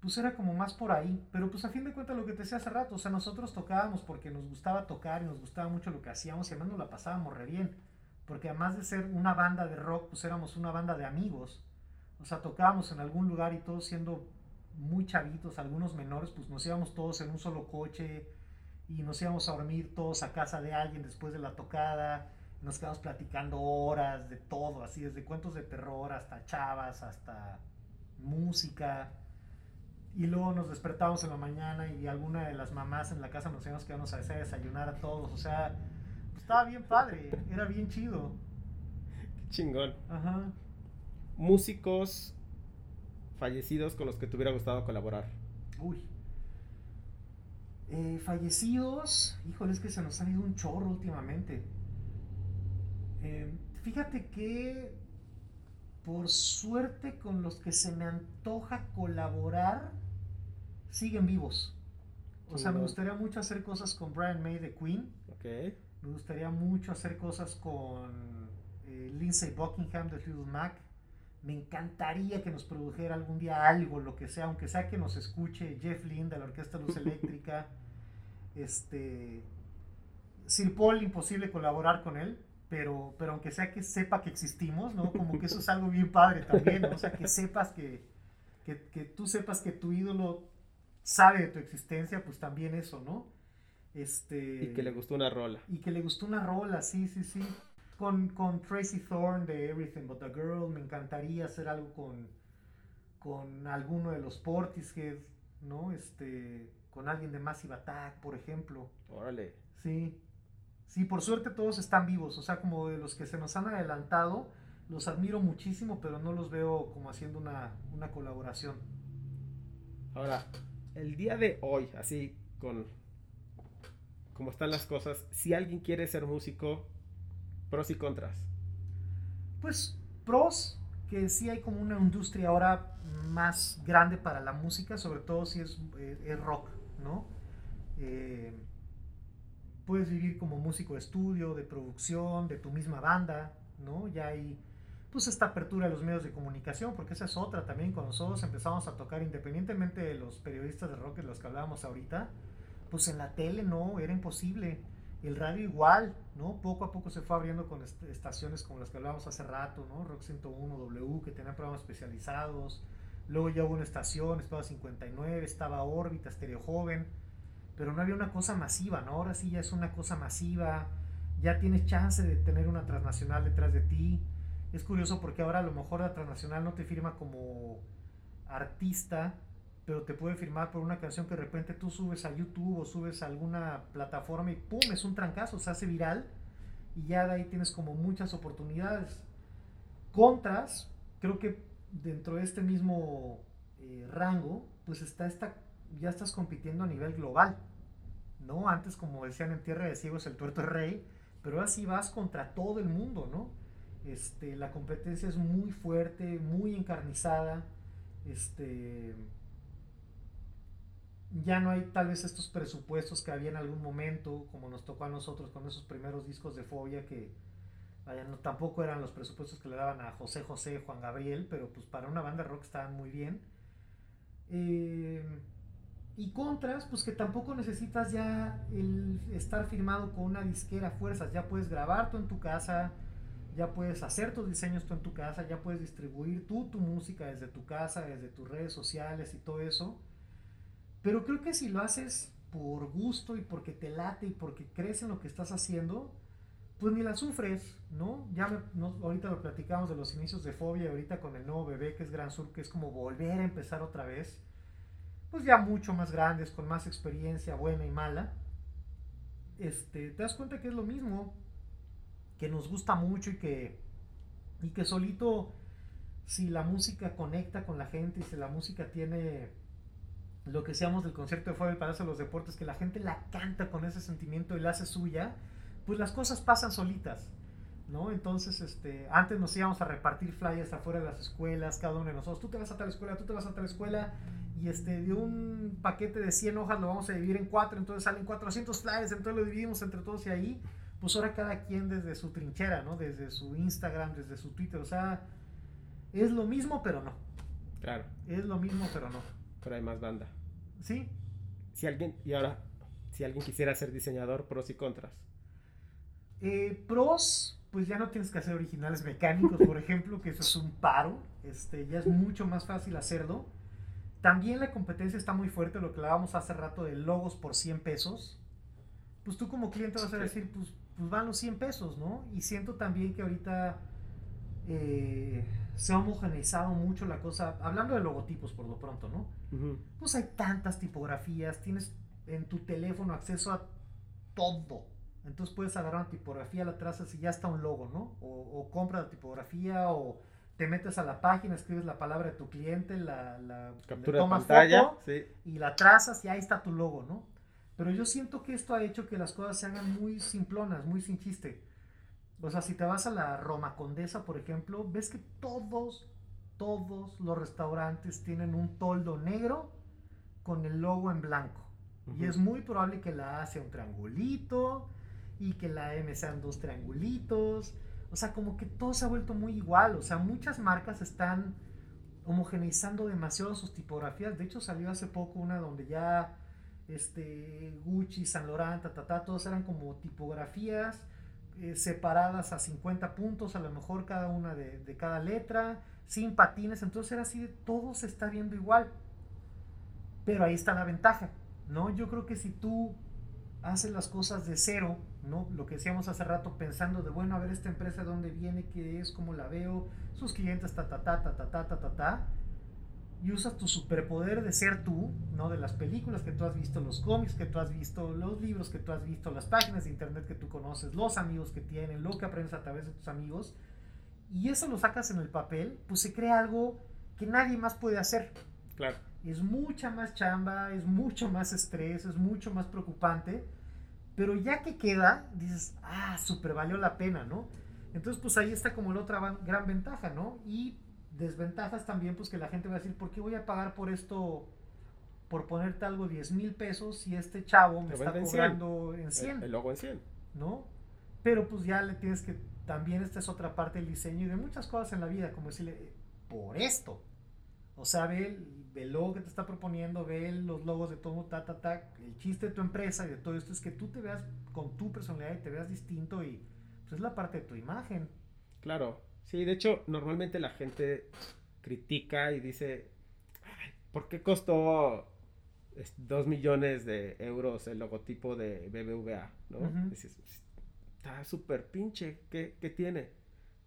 pues era como más por ahí, pero pues a fin de cuentas lo que te decía hace rato, o sea, nosotros tocábamos porque nos gustaba tocar y nos gustaba mucho lo que hacíamos y además nos la pasábamos re bien, porque además de ser una banda de rock, pues éramos una banda de amigos, o sea, tocábamos en algún lugar y todos siendo muy chavitos, algunos menores, pues nos íbamos todos en un solo coche y nos íbamos a dormir todos a casa de alguien después de la tocada, nos quedamos platicando horas de todo, así desde cuentos de terror hasta chavas, hasta música. Y luego nos despertábamos en la mañana y alguna de las mamás en la casa nos íbamos que íbamos a hacer desayunar a todos. O sea, estaba bien padre, era bien chido. Qué chingón. Ajá. Músicos fallecidos con los que te hubiera gustado colaborar. Uy. Eh, fallecidos, híjole, es que se nos ha ido un chorro últimamente. Eh, fíjate que por suerte con los que se me antoja colaborar siguen vivos. O sea, me gustaría mucho hacer cosas con Brian May de Queen. Ok. Me gustaría mucho hacer cosas con eh, Lindsay Buckingham de Fleetwood Mac. Me encantaría que nos produjera algún día algo, lo que sea, aunque sea que nos escuche Jeff Lynne de la Orquesta Luz Eléctrica. este. Sir Paul, imposible colaborar con él, pero, pero aunque sea que sepa que existimos, ¿no? Como que eso es algo bien padre también, ¿no? O sea, que sepas que, que, que tú sepas que tu ídolo sabe de tu existencia, pues también eso, ¿no? Este... Y que le gustó una rola. Y que le gustó una rola, sí, sí, sí. Con, con Tracy Thorn de Everything But a Girl, me encantaría hacer algo con, con alguno de los Portishead, ¿no? Este, con alguien de Massive Attack, por ejemplo. Órale. Sí. Sí, por suerte todos están vivos, o sea, como de los que se nos han adelantado, los admiro muchísimo, pero no los veo como haciendo una, una colaboración. Ahora, el día de hoy, así con como están las cosas, si alguien quiere ser músico, pros y contras. Pues pros, que sí hay como una industria ahora más grande para la música, sobre todo si es, eh, es rock, ¿no? Eh, puedes vivir como músico de estudio, de producción, de tu misma banda, ¿no? Ya hay pues esta apertura a los medios de comunicación, porque esa es otra también, cuando nosotros empezamos a tocar, independientemente de los periodistas de rock de los que hablábamos ahorita, pues en la tele no, era imposible. El radio igual, ¿no? Poco a poco se fue abriendo con est- estaciones como las que hablábamos hace rato, ¿no? Rock 101, W, que tenían programas especializados. Luego ya hubo una estación, estaba 59, estaba órbita, Stereo Joven. Pero no había una cosa masiva, ¿no? Ahora sí ya es una cosa masiva. Ya tienes chance de tener una transnacional detrás de ti. Es curioso porque ahora a lo mejor la transnacional no te firma como artista, pero te puede firmar por una canción que de repente tú subes a YouTube o subes a alguna plataforma y ¡pum! es un trancazo, se hace viral y ya de ahí tienes como muchas oportunidades. Contras, creo que dentro de este mismo eh, rango, pues está esta, ya estás compitiendo a nivel global, ¿no? Antes, como decían en Tierra de Ciegos, el tuerto es rey, pero ahora sí vas contra todo el mundo, ¿no? Este, la competencia es muy fuerte, muy encarnizada, este, ya no hay tal vez estos presupuestos que había en algún momento, como nos tocó a nosotros con esos primeros discos de Fobia, que no, tampoco eran los presupuestos que le daban a José José, Juan Gabriel, pero pues para una banda rock estaban muy bien. Eh, y contras, pues que tampoco necesitas ya el estar firmado con una disquera fuerzas. Ya puedes grabar tú en tu casa, ya puedes hacer tus diseños tú en tu casa, ya puedes distribuir tú tu música desde tu casa, desde tus redes sociales y todo eso. Pero creo que si lo haces por gusto y porque te late y porque crees en lo que estás haciendo, pues ni la sufres, ¿no? Ya ahorita lo platicamos de los inicios de Fobia, ahorita con el nuevo bebé que es Gran Sur, que es como volver a empezar otra vez pues ya mucho más grandes, con más experiencia buena y mala, este, te das cuenta que es lo mismo, que nos gusta mucho y que, y que solito, si la música conecta con la gente y si la música tiene lo que seamos del concierto de Fuego del Palacio de los Deportes, que la gente la canta con ese sentimiento y la hace suya, pues las cosas pasan solitas. ¿no? Entonces, este, antes nos íbamos a repartir flyers afuera de las escuelas, cada uno de nosotros, tú te vas a tal escuela, tú te vas a tal escuela, y este, de un paquete de 100 hojas lo vamos a dividir en cuatro, entonces salen 400 flyers, entonces lo dividimos entre todos y ahí, pues ahora cada quien desde su trinchera, ¿no? Desde su Instagram, desde su Twitter, o sea, es lo mismo, pero no. Claro. Es lo mismo, pero no. Pero hay más banda. Sí. Si alguien, y ahora, si alguien quisiera ser diseñador, pros y contras. Eh, pros, pues ya no tienes que hacer originales mecánicos, por ejemplo, que eso es un paro, este, ya es mucho más fácil hacerlo. También la competencia está muy fuerte, lo que hablábamos hace rato de logos por 100 pesos. Pues tú como cliente vas a decir, pues, pues van los 100 pesos, ¿no? Y siento también que ahorita eh, se ha homogeneizado mucho la cosa, hablando de logotipos por lo pronto, ¿no? Pues hay tantas tipografías, tienes en tu teléfono acceso a todo. Entonces puedes agarrar una tipografía, la trazas y ya está un logo, ¿no? O, o compra la tipografía o te metes a la página, escribes la palabra de tu cliente, la, la captura de pantalla y la trazas y ahí está tu logo, ¿no? Pero yo siento que esto ha hecho que las cosas se hagan muy simplonas, muy sin chiste. O sea, si te vas a la Roma Condesa, por ejemplo, ves que todos, todos los restaurantes tienen un toldo negro con el logo en blanco. Y es muy probable que la A sea un triangulito y que la M sean dos triangulitos o sea, como que todo se ha vuelto muy igual. O sea, muchas marcas están homogeneizando demasiado sus tipografías. De hecho, salió hace poco una donde ya este, Gucci, San Laurent, ta, todos eran como tipografías eh, separadas a 50 puntos, a lo mejor cada una de, de, cada letra, sin patines. Entonces era así de todo se está viendo igual. Pero ahí está la ventaja, ¿no? Yo creo que si tú hace las cosas de cero, ¿no? Lo que decíamos hace rato, pensando de, bueno, a ver esta empresa de dónde viene, qué es, cómo la veo, sus clientes, ta, ta, ta, ta, ta, ta, ta, ta, ta, y usas tu superpoder de ser tú, ¿no? De las películas que tú has visto, los cómics que tú has visto, los libros que tú has visto, las páginas de internet que tú conoces, los amigos que tienen, lo que aprendes a través de tus amigos, y eso lo sacas en el papel, pues se crea algo que nadie más puede hacer. Claro es mucha más chamba, es mucho más estrés, es mucho más preocupante, pero ya que queda, dices, ah, súper valió la pena, ¿no? Entonces, pues ahí está como la otra gran ventaja, ¿no? Y desventajas también, pues que la gente va a decir, ¿por qué voy a pagar por esto, por ponerte algo 10 mil pesos si este chavo me está cobrando en 100? El, logo en 100. ¿No? Pero pues ya le tienes que, también esta es otra parte del diseño y de muchas cosas en la vida, como decirle, por esto. O sea, ve el logo que te está proponiendo, ve los logos de todo, ta, ta, ta. El chiste de tu empresa y de todo esto es que tú te veas con tu personalidad y te veas distinto y pues es la parte de tu imagen. Claro, sí, de hecho, normalmente la gente critica y dice, ¿por qué costó dos millones de euros el logotipo de BBVA? ¿no? Está súper pinche, ¿qué, ¿qué, tiene?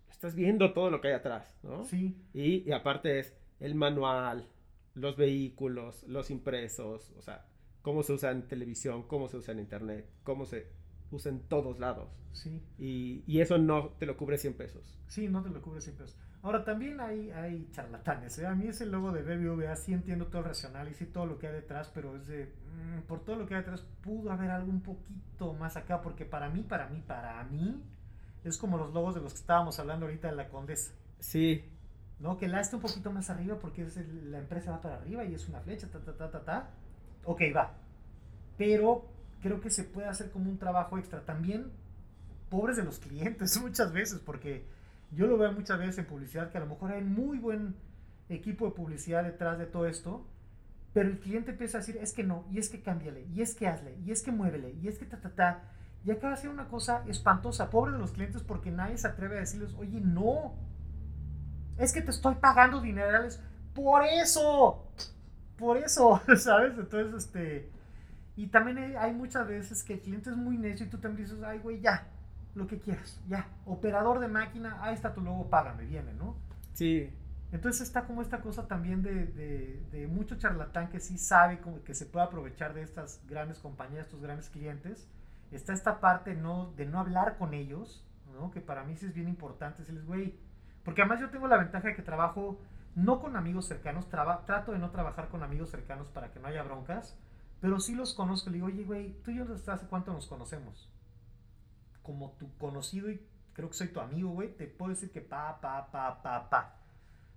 Estás viendo todo lo que hay atrás, ¿no? Sí. Y, y aparte es el manual, los vehículos, los impresos, o sea, cómo se usa en televisión, cómo se usa en internet, cómo se usa en todos lados. Sí. Y, y eso no te lo cubre 100 pesos. Sí, no te lo cubre 100 pesos. Ahora, también hay, hay charlatanes. ¿eh? A mí ese logo de BBVA sí entiendo todo el racional y sí todo lo que hay detrás, pero es de, mm, por todo lo que hay detrás pudo haber algo un poquito más acá, porque para mí, para mí, para mí, es como los logos de los que estábamos hablando ahorita de la Condesa. Sí, ¿no? Que la esté un poquito más arriba porque es la empresa va para arriba y es una flecha, ta, ta, ta, ta, ta. Ok, va. Pero creo que se puede hacer como un trabajo extra. También, pobres de los clientes muchas veces, porque yo lo veo muchas veces en publicidad que a lo mejor hay muy buen equipo de publicidad detrás de todo esto, Pero el cliente empieza a decir, es que no, y es que cámbiale, y es que hazle, y es que muévele, y es que ta, ta, ta. Y acaba de ser una cosa espantosa, pobre de los clientes, porque nadie se atreve a decirles, oye, no, es que te estoy pagando dinerales por eso, por eso, ¿sabes? Entonces, este, y también hay muchas veces que el cliente es muy necio y tú también dices, ay, güey, ya, lo que quieras, ya, operador de máquina, ahí está tu logo, págame, viene, ¿no? Sí. Entonces está como esta cosa también de, de, mucho charlatán que sí sabe como que se puede aprovechar de estas grandes compañías, estos grandes clientes. Está esta parte no, de no hablar con ellos, ¿no? Que para mí sí es bien importante decirles, güey, porque además yo tengo la ventaja de que trabajo no con amigos cercanos, trato de no trabajar con amigos cercanos para que no haya broncas, pero sí los conozco. Le digo, oye, güey, tú y yo hace cuánto nos conocemos. Como tu conocido y creo que soy tu amigo, güey, te puedo decir que pa, pa, pa, pa, pa.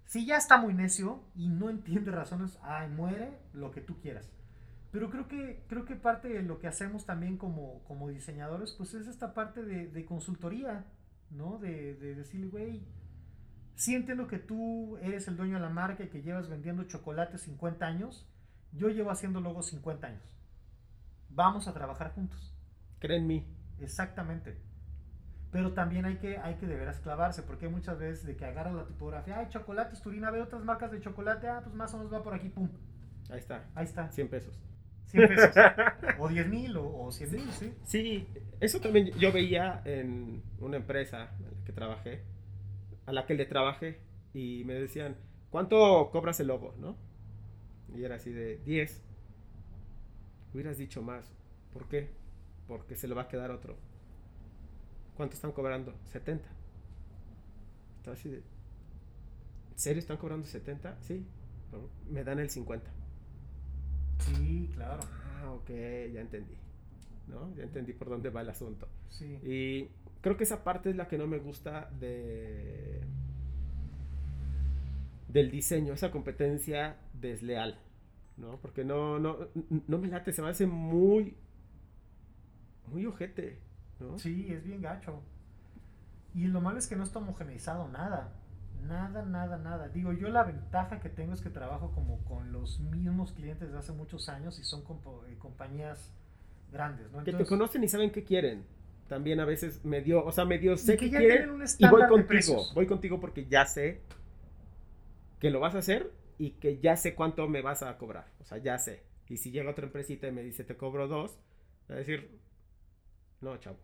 Si ya está muy necio y no entiende razones, ay, muere, lo que tú quieras. Pero creo que, creo que parte de lo que hacemos también como, como diseñadores, pues es esta parte de, consultoría, ¿no? De, de decirle, güey, sí entiendo que tú eres el dueño de la marca y que llevas vendiendo chocolate 50 años, yo llevo haciendo logos 50 años. Vamos a trabajar juntos. Cree en mí. Exactamente. Pero también hay que, hay que de veras clavarse, porque hay muchas veces de que agarra la tipografía, ay, chocolates, Turina, ve otras marcas de chocolate, ah, pues más o menos va por aquí, pum. Ahí está. Ahí está. 100 pesos. 100 pesos. o 10 mil o, o 100 mil, sí. Sí, eso también yo veía en una empresa en la que trabajé, a la que le trabajé, y me decían, ¿cuánto cobras el logo, no? Y era así de 10. Hubieras dicho más. ¿Por qué? Porque se lo va a quedar otro. ¿Cuánto están cobrando? 70. Estaba así de. ¿En serio están cobrando 70? Sí. me dan el 50. Sí, claro. Ah, ok, ya entendí. ¿No? Ya entendí por dónde va el asunto. Sí. Y creo que esa parte es la que no me gusta de del diseño, esa competencia desleal, ¿no? Porque no, no, no me late, se me hace muy, muy ojete, ¿no? Sí, es bien gacho. Y lo malo es que no está homogeneizado nada. Nada, nada, nada. Digo, yo la ventaja que tengo es que trabajo como con los mismos clientes de hace muchos años y son eh, compañías grandes, ¿no? que te conocen y saben qué quieren. También a veces me dio, o sea, me dio, sé que quieren y voy contigo. Voy contigo porque ya sé que lo vas a hacer y que ya sé cuánto me vas a cobrar. O sea, ya sé. Y si llega otra empresita y me dice, te cobro dos, voy a decir, no, chavo.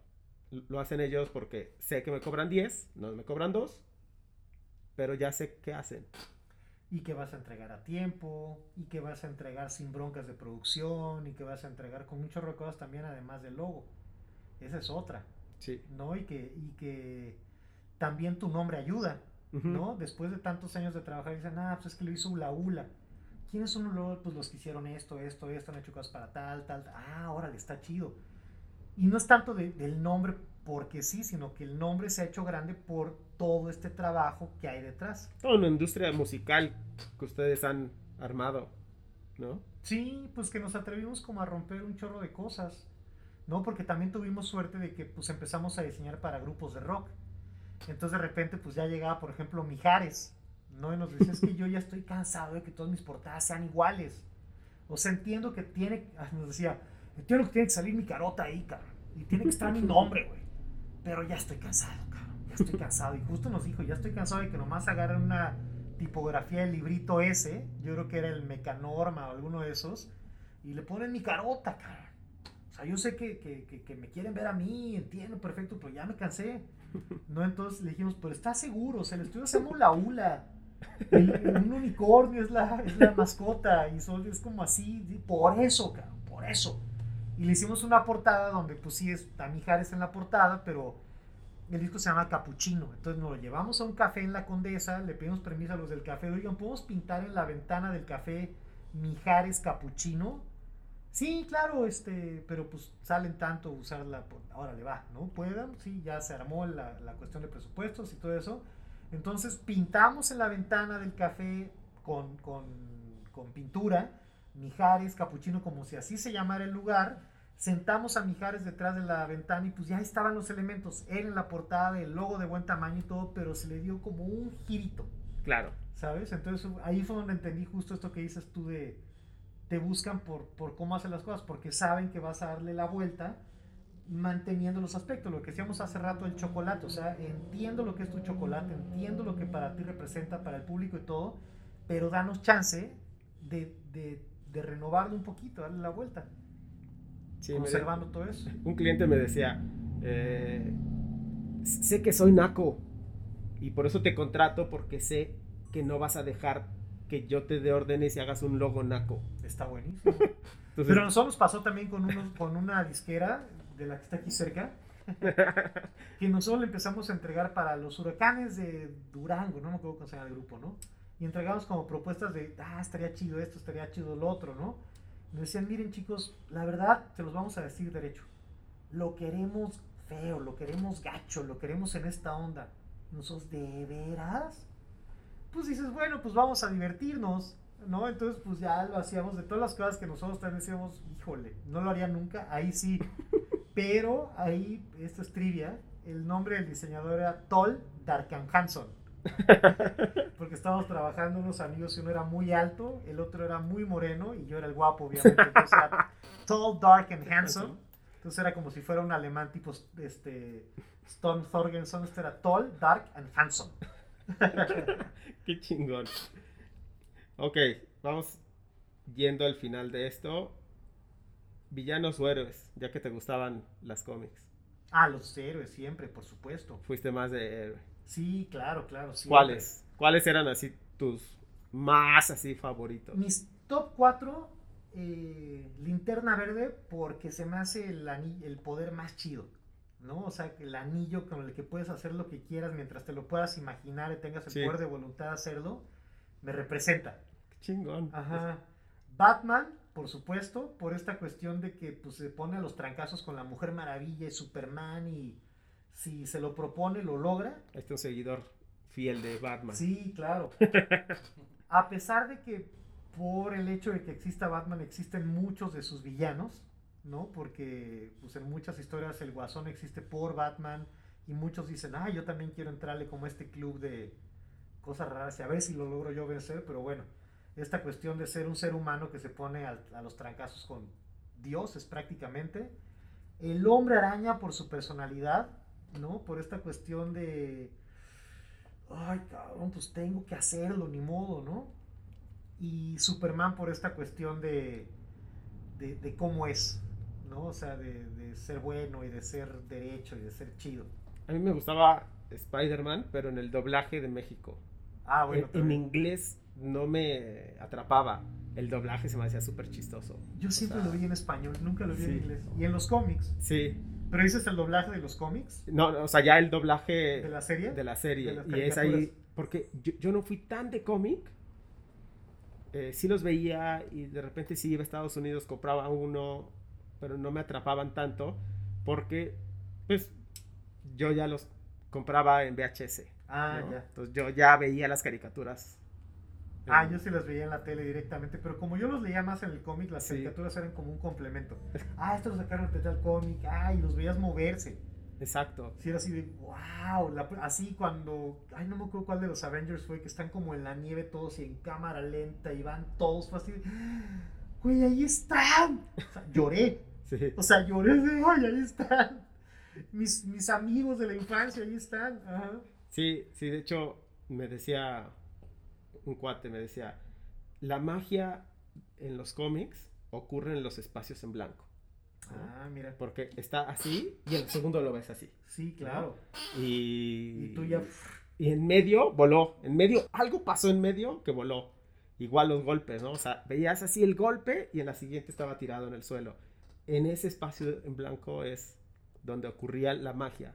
Lo hacen ellos porque sé que me cobran 10, no me cobran dos, pero ya sé qué hacen. Y que vas a entregar a tiempo, y que vas a entregar sin broncas de producción, y que vas a entregar con muchos recuerdos también, además del logo. Esa es otra. Sí. ¿No? Y que, y que también tu nombre ayuda. ¿no? Después de tantos años de trabajar, dicen, ah, pues es que lo hizo Ula Ula. ¿Quiénes son los, pues los que hicieron esto, esto, esto, han hecho cosas para tal, tal? Ah, órale, está chido. Y no es tanto del nombre porque sí, sino que el nombre se ha hecho grande por todo este trabajo que hay detrás. Toda una industria musical que ustedes han armado, ¿no? Sí, pues que nos atrevimos como a romper un chorro de cosas, ¿no? Porque también tuvimos suerte de que pues empezamos a diseñar para grupos de rock. Entonces de repente pues ya llegaba, por ejemplo, Mijares, ¿no? Y nos decía, es que yo ya estoy cansado de que todas mis portadas sean iguales. O sea, entiendo que tiene, nos decía, entiendo que tiene que salir mi carota ahí, cabrón. Y tiene que estar mi nombre, güey. Pero ya estoy cansado, cabrón. Ya estoy cansado. Y justo nos dijo, ya estoy cansado de que nomás agarren una tipografía del librito ese, yo creo que era el Mecanorma o alguno de esos, y le ponen mi carota, cabrón. O sea, yo sé que, que, que me quieren ver a mí, entiendo perfecto, pero ya me cansé. ¿no? Entonces le dijimos, pero está seguro, o sea, el estudio se llama la ULA. un unicornio es la, es la mascota y son, es como así, por eso, cabrón, por eso. Y le hicimos una portada donde pues sí está Mijares en la portada, pero el disco se llama Capuchino. Entonces nos lo llevamos a un café en la Condesa, le pedimos permiso a los del café, oigan, ¿podemos pintar en la ventana del café Mijares Capuchino? Sí, claro, este, pero pues salen tanto usarla, ahora le va, ¿no? Puedan, sí, ya se armó la, la, cuestión de presupuestos y todo eso. Entonces pintamos en la ventana del café con, con, con pintura, Mijares, Capuchino, como si así se llamara el lugar. Sentamos a Mijares detrás de la ventana y pues ya estaban los elementos. Él en la portada, el logo de buen tamaño y todo, pero se le dio como un girito. Claro. ¿Sabes? Entonces ahí fue donde entendí justo esto que dices tú de te buscan por, por cómo hacen las cosas, porque saben que vas a darle la vuelta manteniendo los aspectos, lo que decíamos hace rato el chocolate, o sea, entiendo lo que es tu chocolate, entiendo lo que para ti representa, para el público y todo, pero danos chance de, de, de renovarlo un poquito, darle la vuelta, conservando todo eso. Un cliente me decía, eh, sé que soy naco y por eso te contrato porque sé que no vas a dejar que yo te dé órdenes y hagas un logo naco. Está buenísimo. Pero a nosotros nos pasó también con, con una disquera de la que está aquí cerca, que nosotros le empezamos a entregar para los huracanes de Durango, no me acuerdo cómo se llama el grupo, ¿no? Y entregamos como propuestas de, ah, estaría chido esto, estaría chido lo otro, ¿no? Y nos decían, miren chicos, la verdad, se los vamos a decir derecho. Lo queremos feo, lo queremos gacho, lo queremos en esta onda. Nosotros, ¿de veras? Pues dices, bueno, pues vamos a divertirnos, ¿no? Entonces, pues ya lo hacíamos de todas las cosas que nosotros también decíamos, híjole, no lo haría nunca, ahí sí. Pero ahí, esto es trivia, el nombre del diseñador era Toll Darkan Hanson. Porque estábamos trabajando unos amigos y uno era muy alto, el otro era muy moreno y yo era el guapo, obviamente. Entonces era Tall, Dark and Handsome. Entonces era como si fuera un alemán tipo este, Stone Thorgenson. Este era Tall, Dark and Handsome. Qué chingón. Ok, vamos yendo al final de esto villanos o héroes, ya que te gustaban las cómics. Ah, los héroes siempre, por supuesto. Fuiste más de héroe. Sí, claro, claro. ¿Cuáles? ¿Cuáles eran así tus más así favoritos? Mis top 4, eh, Linterna Verde, porque se me hace el, el poder más chido. ¿no? O sea, el anillo con el que puedes hacer lo que quieras mientras te lo puedas imaginar y tengas el poder de voluntad de hacerlo, me representa. Qué chingón. Ajá. Batman, por supuesto, por esta cuestión de que pues, se pone a los trancazos con la Mujer Maravilla y Superman y si se lo propone, lo logra. Este es un seguidor fiel de Batman. Sí, claro. a pesar de que por el hecho de que exista Batman existen muchos de sus villanos, ¿no? Porque pues, en muchas historias el guasón existe por Batman y muchos dicen, ah, yo también quiero entrarle como a este club de cosas raras y a ver si lo logro yo vencer, pero bueno esta cuestión de ser un ser humano que se pone a, los trancazos con dioses prácticamente. El hombre araña por su personalidad, ¿no? Por esta cuestión de, ay cabrón, pues tengo que hacerlo, ni modo, ¿no? Y Superman por esta cuestión de, de, cómo es, ¿no? O sea, de, de, ser bueno y de ser derecho y de ser chido. A mí me gustaba Spider-Man, pero en el doblaje de México. Ah, bueno. En, en inglés no me atrapaba. El doblaje se me hacía súper chistoso. Yo siempre lo vi en español, nunca lo vi en inglés. ¿Y en los cómics? Sí. ¿Pero dices el doblaje de los cómics? No, o sea, ya el doblaje... ¿De la serie? De la serie. y es ahí... Porque yo, no fui tan de cómic. Eh, sí los veía y de repente sí iba a Estados Unidos, compraba uno, pero no me atrapaban tanto porque, pues, yo ya los compraba en VHS. Ah, ya. Entonces yo ya veía las caricaturas Ah, yo sí las veía en la tele directamente, pero como yo los leía más en el cómic, las caricaturas eran como un complemento. Ah, esto lo sacaron de tal cómic, ah, y los veías moverse. Exacto. Sí, era así de, wow, así cuando, ay, no me acuerdo cuál de los Avengers fue, que están como en la nieve todos y en cámara lenta y van todos, así de, güey, ahí están. O sea, lloré. Sí. O sea, lloré de, ay, ahí están. Mis, mis amigos de la infancia, ahí están. Ajá. Sí, sí, de hecho, me decía un cuate me decía, la magia en los cómics ocurre en los espacios en blanco. Ah, mira. Porque está así y el segundo lo ves así. Sí, claro. Y, y tú ya... Y en medio voló. En medio, algo pasó en medio que voló. Igual los golpes, ¿no? O sea, veías así el golpe y en la siguiente estaba tirado en el suelo. En ese espacio en blanco es donde ocurría la magia.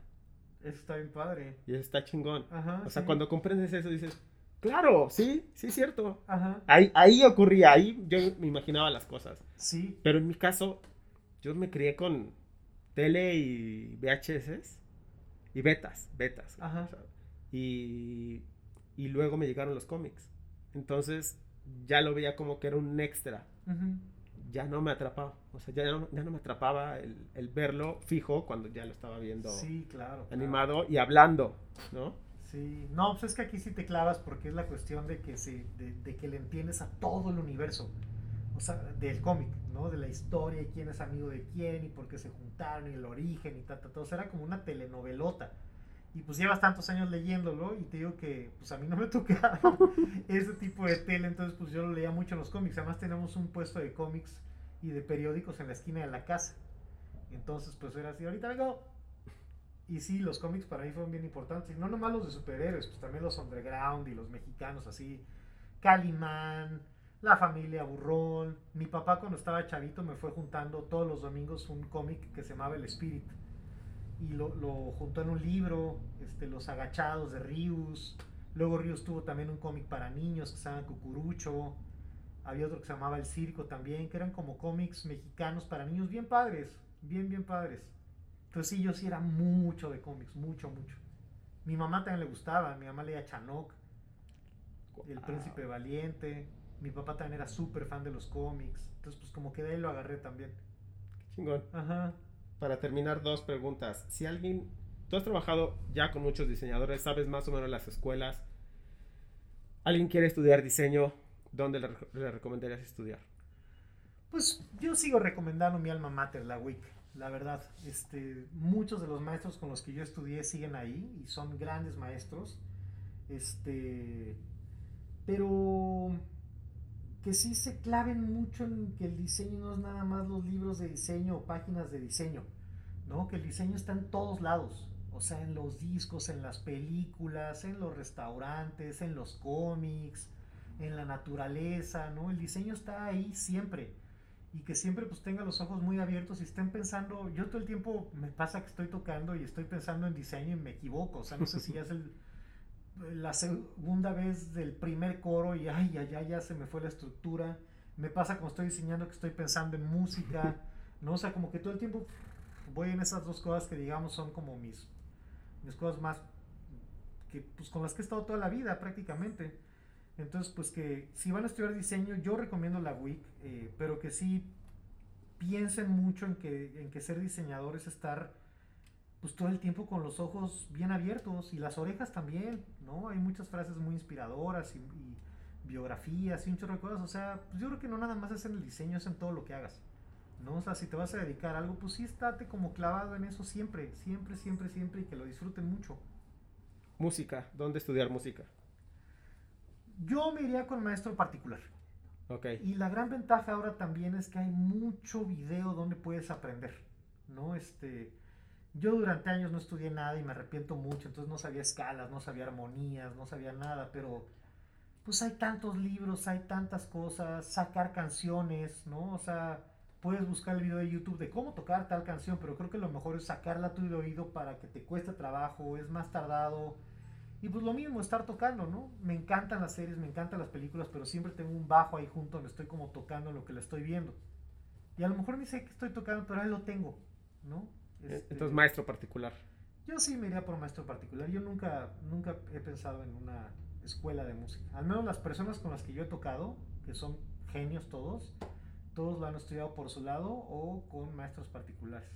Eso está bien padre. Y eso está chingón. Ajá, o sea, cuando comprendes eso dices, Claro, sí, sí es cierto. Ajá. Ahí, ahí ocurría, ahí yo me imaginaba las cosas. Sí. Pero en mi caso, yo me crié con tele y VHS y betas, betas. Ajá. y, y luego me llegaron los cómics. Entonces ya lo veía como que era un extra. Ya no me atrapaba. O sea, ya no, ya no me atrapaba el, el, verlo fijo cuando ya lo estaba viendo sí, claro, animado y hablando, ¿no? Sí, no, pues es que aquí sí te clavas porque es la cuestión de que, se, de, que le entiendes a todo el universo. O sea, del cómic, ¿no? De la historia y quién es amigo de quién y por qué se juntaron y el origen y tal, tal, todo. O sea, era como una telenovelota. Y pues llevas tantos años leyéndolo y te digo que pues a mí no me tocaba ese tipo de tele, entonces pues yo lo leía mucho en los cómics. Además tenemos un puesto de cómics y de periódicos en la esquina de la casa. Entonces pues era así, ahorita vengo. Y sí, los cómics para mí fueron bien importantes. No nomás los de superhéroes, pues también los underground y los mexicanos así. Calimán, la familia Burrón. Mi papá cuando estaba chavito me fue juntando todos los domingos un cómic que se llamaba El Spirit y lo, lo, juntó en un libro, este, Los Agachados de Rius. Luego Rius tuvo también un cómic para niños que se llama Cucurucho. Había otro que se llamaba El Circo también, que eran como cómics mexicanos para niños bien padres, bien, bien padres. Entonces sí, yo sí era mucho de cómics, mucho, mucho. Mi mamá también le gustaba, mi mamá leía Chanok, El Príncipe Valiente. Mi papá también era súper fan de los cómics. Entonces pues como que de ahí lo agarré también. chingón. Ajá para terminar, dos preguntas. Si alguien, tú has trabajado ya con muchos diseñadores, sabes más o menos las escuelas. ¿Alguien quiere estudiar diseño? ¿Dónde le, recomendarías estudiar? Pues yo sigo recomendando mi alma mater, la WIC, la verdad. Este, muchos de los maestros con los que yo estudié siguen ahí y son grandes maestros. Este, pero que sí se claven mucho en que el diseño no es nada más los libros de diseño o páginas de diseño, ¿no? Que el diseño está en todos lados, o sea, en los discos, en las películas, en los restaurantes, en los cómics, en la naturaleza, ¿no? El diseño está ahí siempre y que siempre pues tenga los ojos muy abiertos y estén pensando, yo todo el tiempo me pasa que estoy tocando y estoy pensando en diseño y me equivoco, o sea, no sé si es el la segunda vez del primer coro y ay, ay, ay, ya se me fue la estructura. Me pasa como estoy diseñando que estoy pensando en música, ¿no? O sea, como que todo el tiempo voy en esas dos cosas que digamos son como mis, mis cosas más, que pues con las que he estado toda la vida prácticamente. Entonces, pues que si van a estudiar diseño, yo recomiendo la WIC, eh, pero que sí piensen mucho en que, en que ser diseñador es estar pues todo el tiempo con los ojos bien abiertos y las orejas también, ¿no? Hay muchas frases muy inspiradoras y, biografías y un chorro de cosas, o sea, pues yo creo que no nada más es en el diseño, es en todo lo que hagas, ¿no? O sea, si te vas a dedicar a algo, pues sí estate como clavado en eso siempre, siempre, siempre, siempre y que lo disfruten mucho. Música, ¿dónde estudiar música? Yo me iría con maestro particular. Ok. Y la gran ventaja ahora también es que hay mucho video donde puedes aprender, ¿no? Este yo durante años no estudié nada y me arrepiento mucho, entonces no sabía escalas, no sabía armonías, no sabía nada, pero pues hay tantos libros, hay tantas cosas, sacar canciones, ¿no? O sea, puedes buscar el video de YouTube de cómo tocar tal canción, pero creo que lo mejor es sacarla a tu de oído para que te cueste trabajo, es más tardado. Y pues lo mismo, estar tocando, ¿no? Me encantan las series, me encantan las películas, pero siempre tengo un bajo ahí junto donde estoy como tocando lo que le estoy viendo. Y a lo mejor ni sé que estoy tocando, pero ahí lo tengo, ¿no? Este, Entonces, maestro particular. Yo sí me iría por maestro particular. Yo nunca, nunca he pensado en una escuela de música. Al menos las personas con las que yo he tocado, que son genios todos, todos lo han estudiado por su lado o con maestros particulares.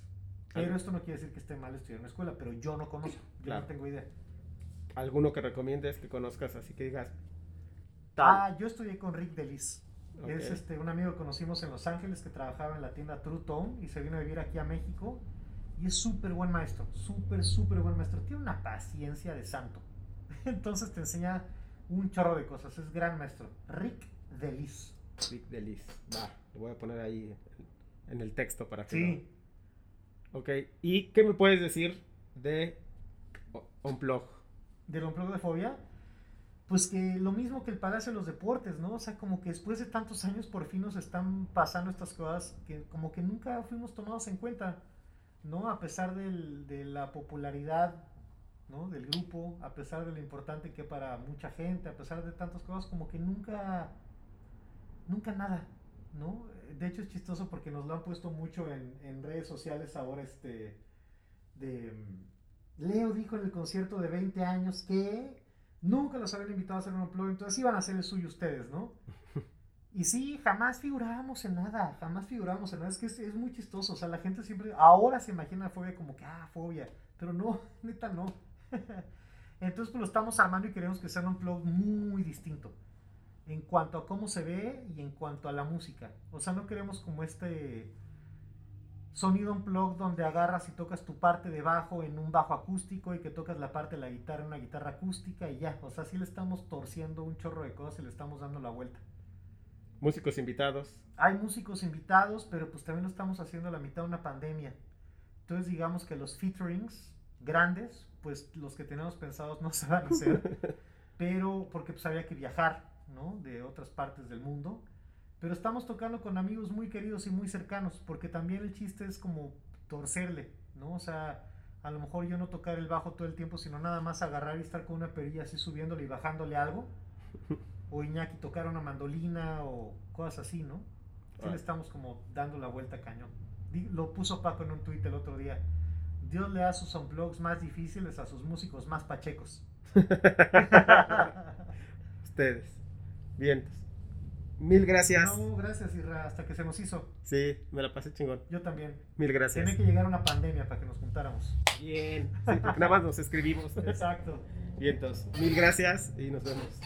Pero esto no quiere decir que esté mal estudiar en una escuela, pero yo no conozco, yo no tengo idea. ¿Alguno que recomiendes que conozcas así que digas? Ah, yo estudié con Rick Delis. Es este, un amigo que conocimos en Los Ángeles que trabajaba en la tienda True Tone y se vino a vivir aquí a México y es súper buen maestro, súper, súper buen maestro. Tiene una paciencia de santo. Entonces te enseña un chorro de cosas. Es gran maestro. Rick Delis. Rick Delis. Va, lo voy a poner ahí en el texto para que Sí. Ok, ¿y qué me puedes decir de Unplug? ¿Del Unplug de Fobia? Pues que lo mismo que el Palacio de los Deportes, ¿no? O sea, como que después de tantos años por fin nos están pasando estas cosas que como que nunca fuimos tomados en cuenta. ¿no? A pesar de la popularidad ¿no? del grupo, a pesar de lo importante que para mucha gente, a pesar de tantas cosas, como que nunca, nunca nada, ¿no? De hecho es chistoso porque nos lo han puesto mucho en, redes sociales ahora, este, de... Leo dijo en el concierto de 20 años que nunca los habían invitado a hacer un upload, entonces iban a hacer el suyo ustedes, ¿no? Y sí, jamás figurábamos en nada, jamás figurábamos en nada. Es que es, muy chistoso. O sea, la gente siempre, ahora se imagina fobia como que, ah, fobia. Pero no, neta no. Entonces, pues lo estamos armando y queremos que sea un plug muy distinto. en cuanto a cómo se ve y en cuanto a la música. O sea, no queremos como este sonido un plug donde agarras y tocas tu parte de bajo en un bajo acústico y que tocas la parte de la guitarra en una guitarra acústica y ya. O sea, sí le estamos torciendo un chorro de cosas y le estamos dando la vuelta. Músicos invitados. Hay músicos invitados, pero pues también lo estamos haciendo a la mitad de una pandemia. Entonces digamos que los featurings grandes, pues los que tenemos pensados no se van a hacer. pero porque pues había que viajar, ¿no? De otras partes del mundo. Pero estamos tocando con amigos muy queridos y muy cercanos, porque también el chiste es como torcerle, ¿no? O sea, a lo mejor yo no tocar el bajo todo el tiempo, sino nada más agarrar y estar con una perilla así subiéndole y bajándole algo. O Iñaki tocar una mandolina o cosas así, ¿no? Sí le estamos como dando la vuelta cañón. Lo puso Paco en un tuit el otro día. Dios le da sus unplugs más difíciles a sus músicos más pachecos. Ustedes. Bien. Mil gracias. No, gracias, Irra, hasta que se nos hizo. Sí, me la pasé chingón. Yo también. Mil gracias. Tiene que llegar una pandemia para que nos juntáramos. Bien. Sí, porque nada más nos escribimos. Exacto. Bien, entonces, mil gracias y nos vemos.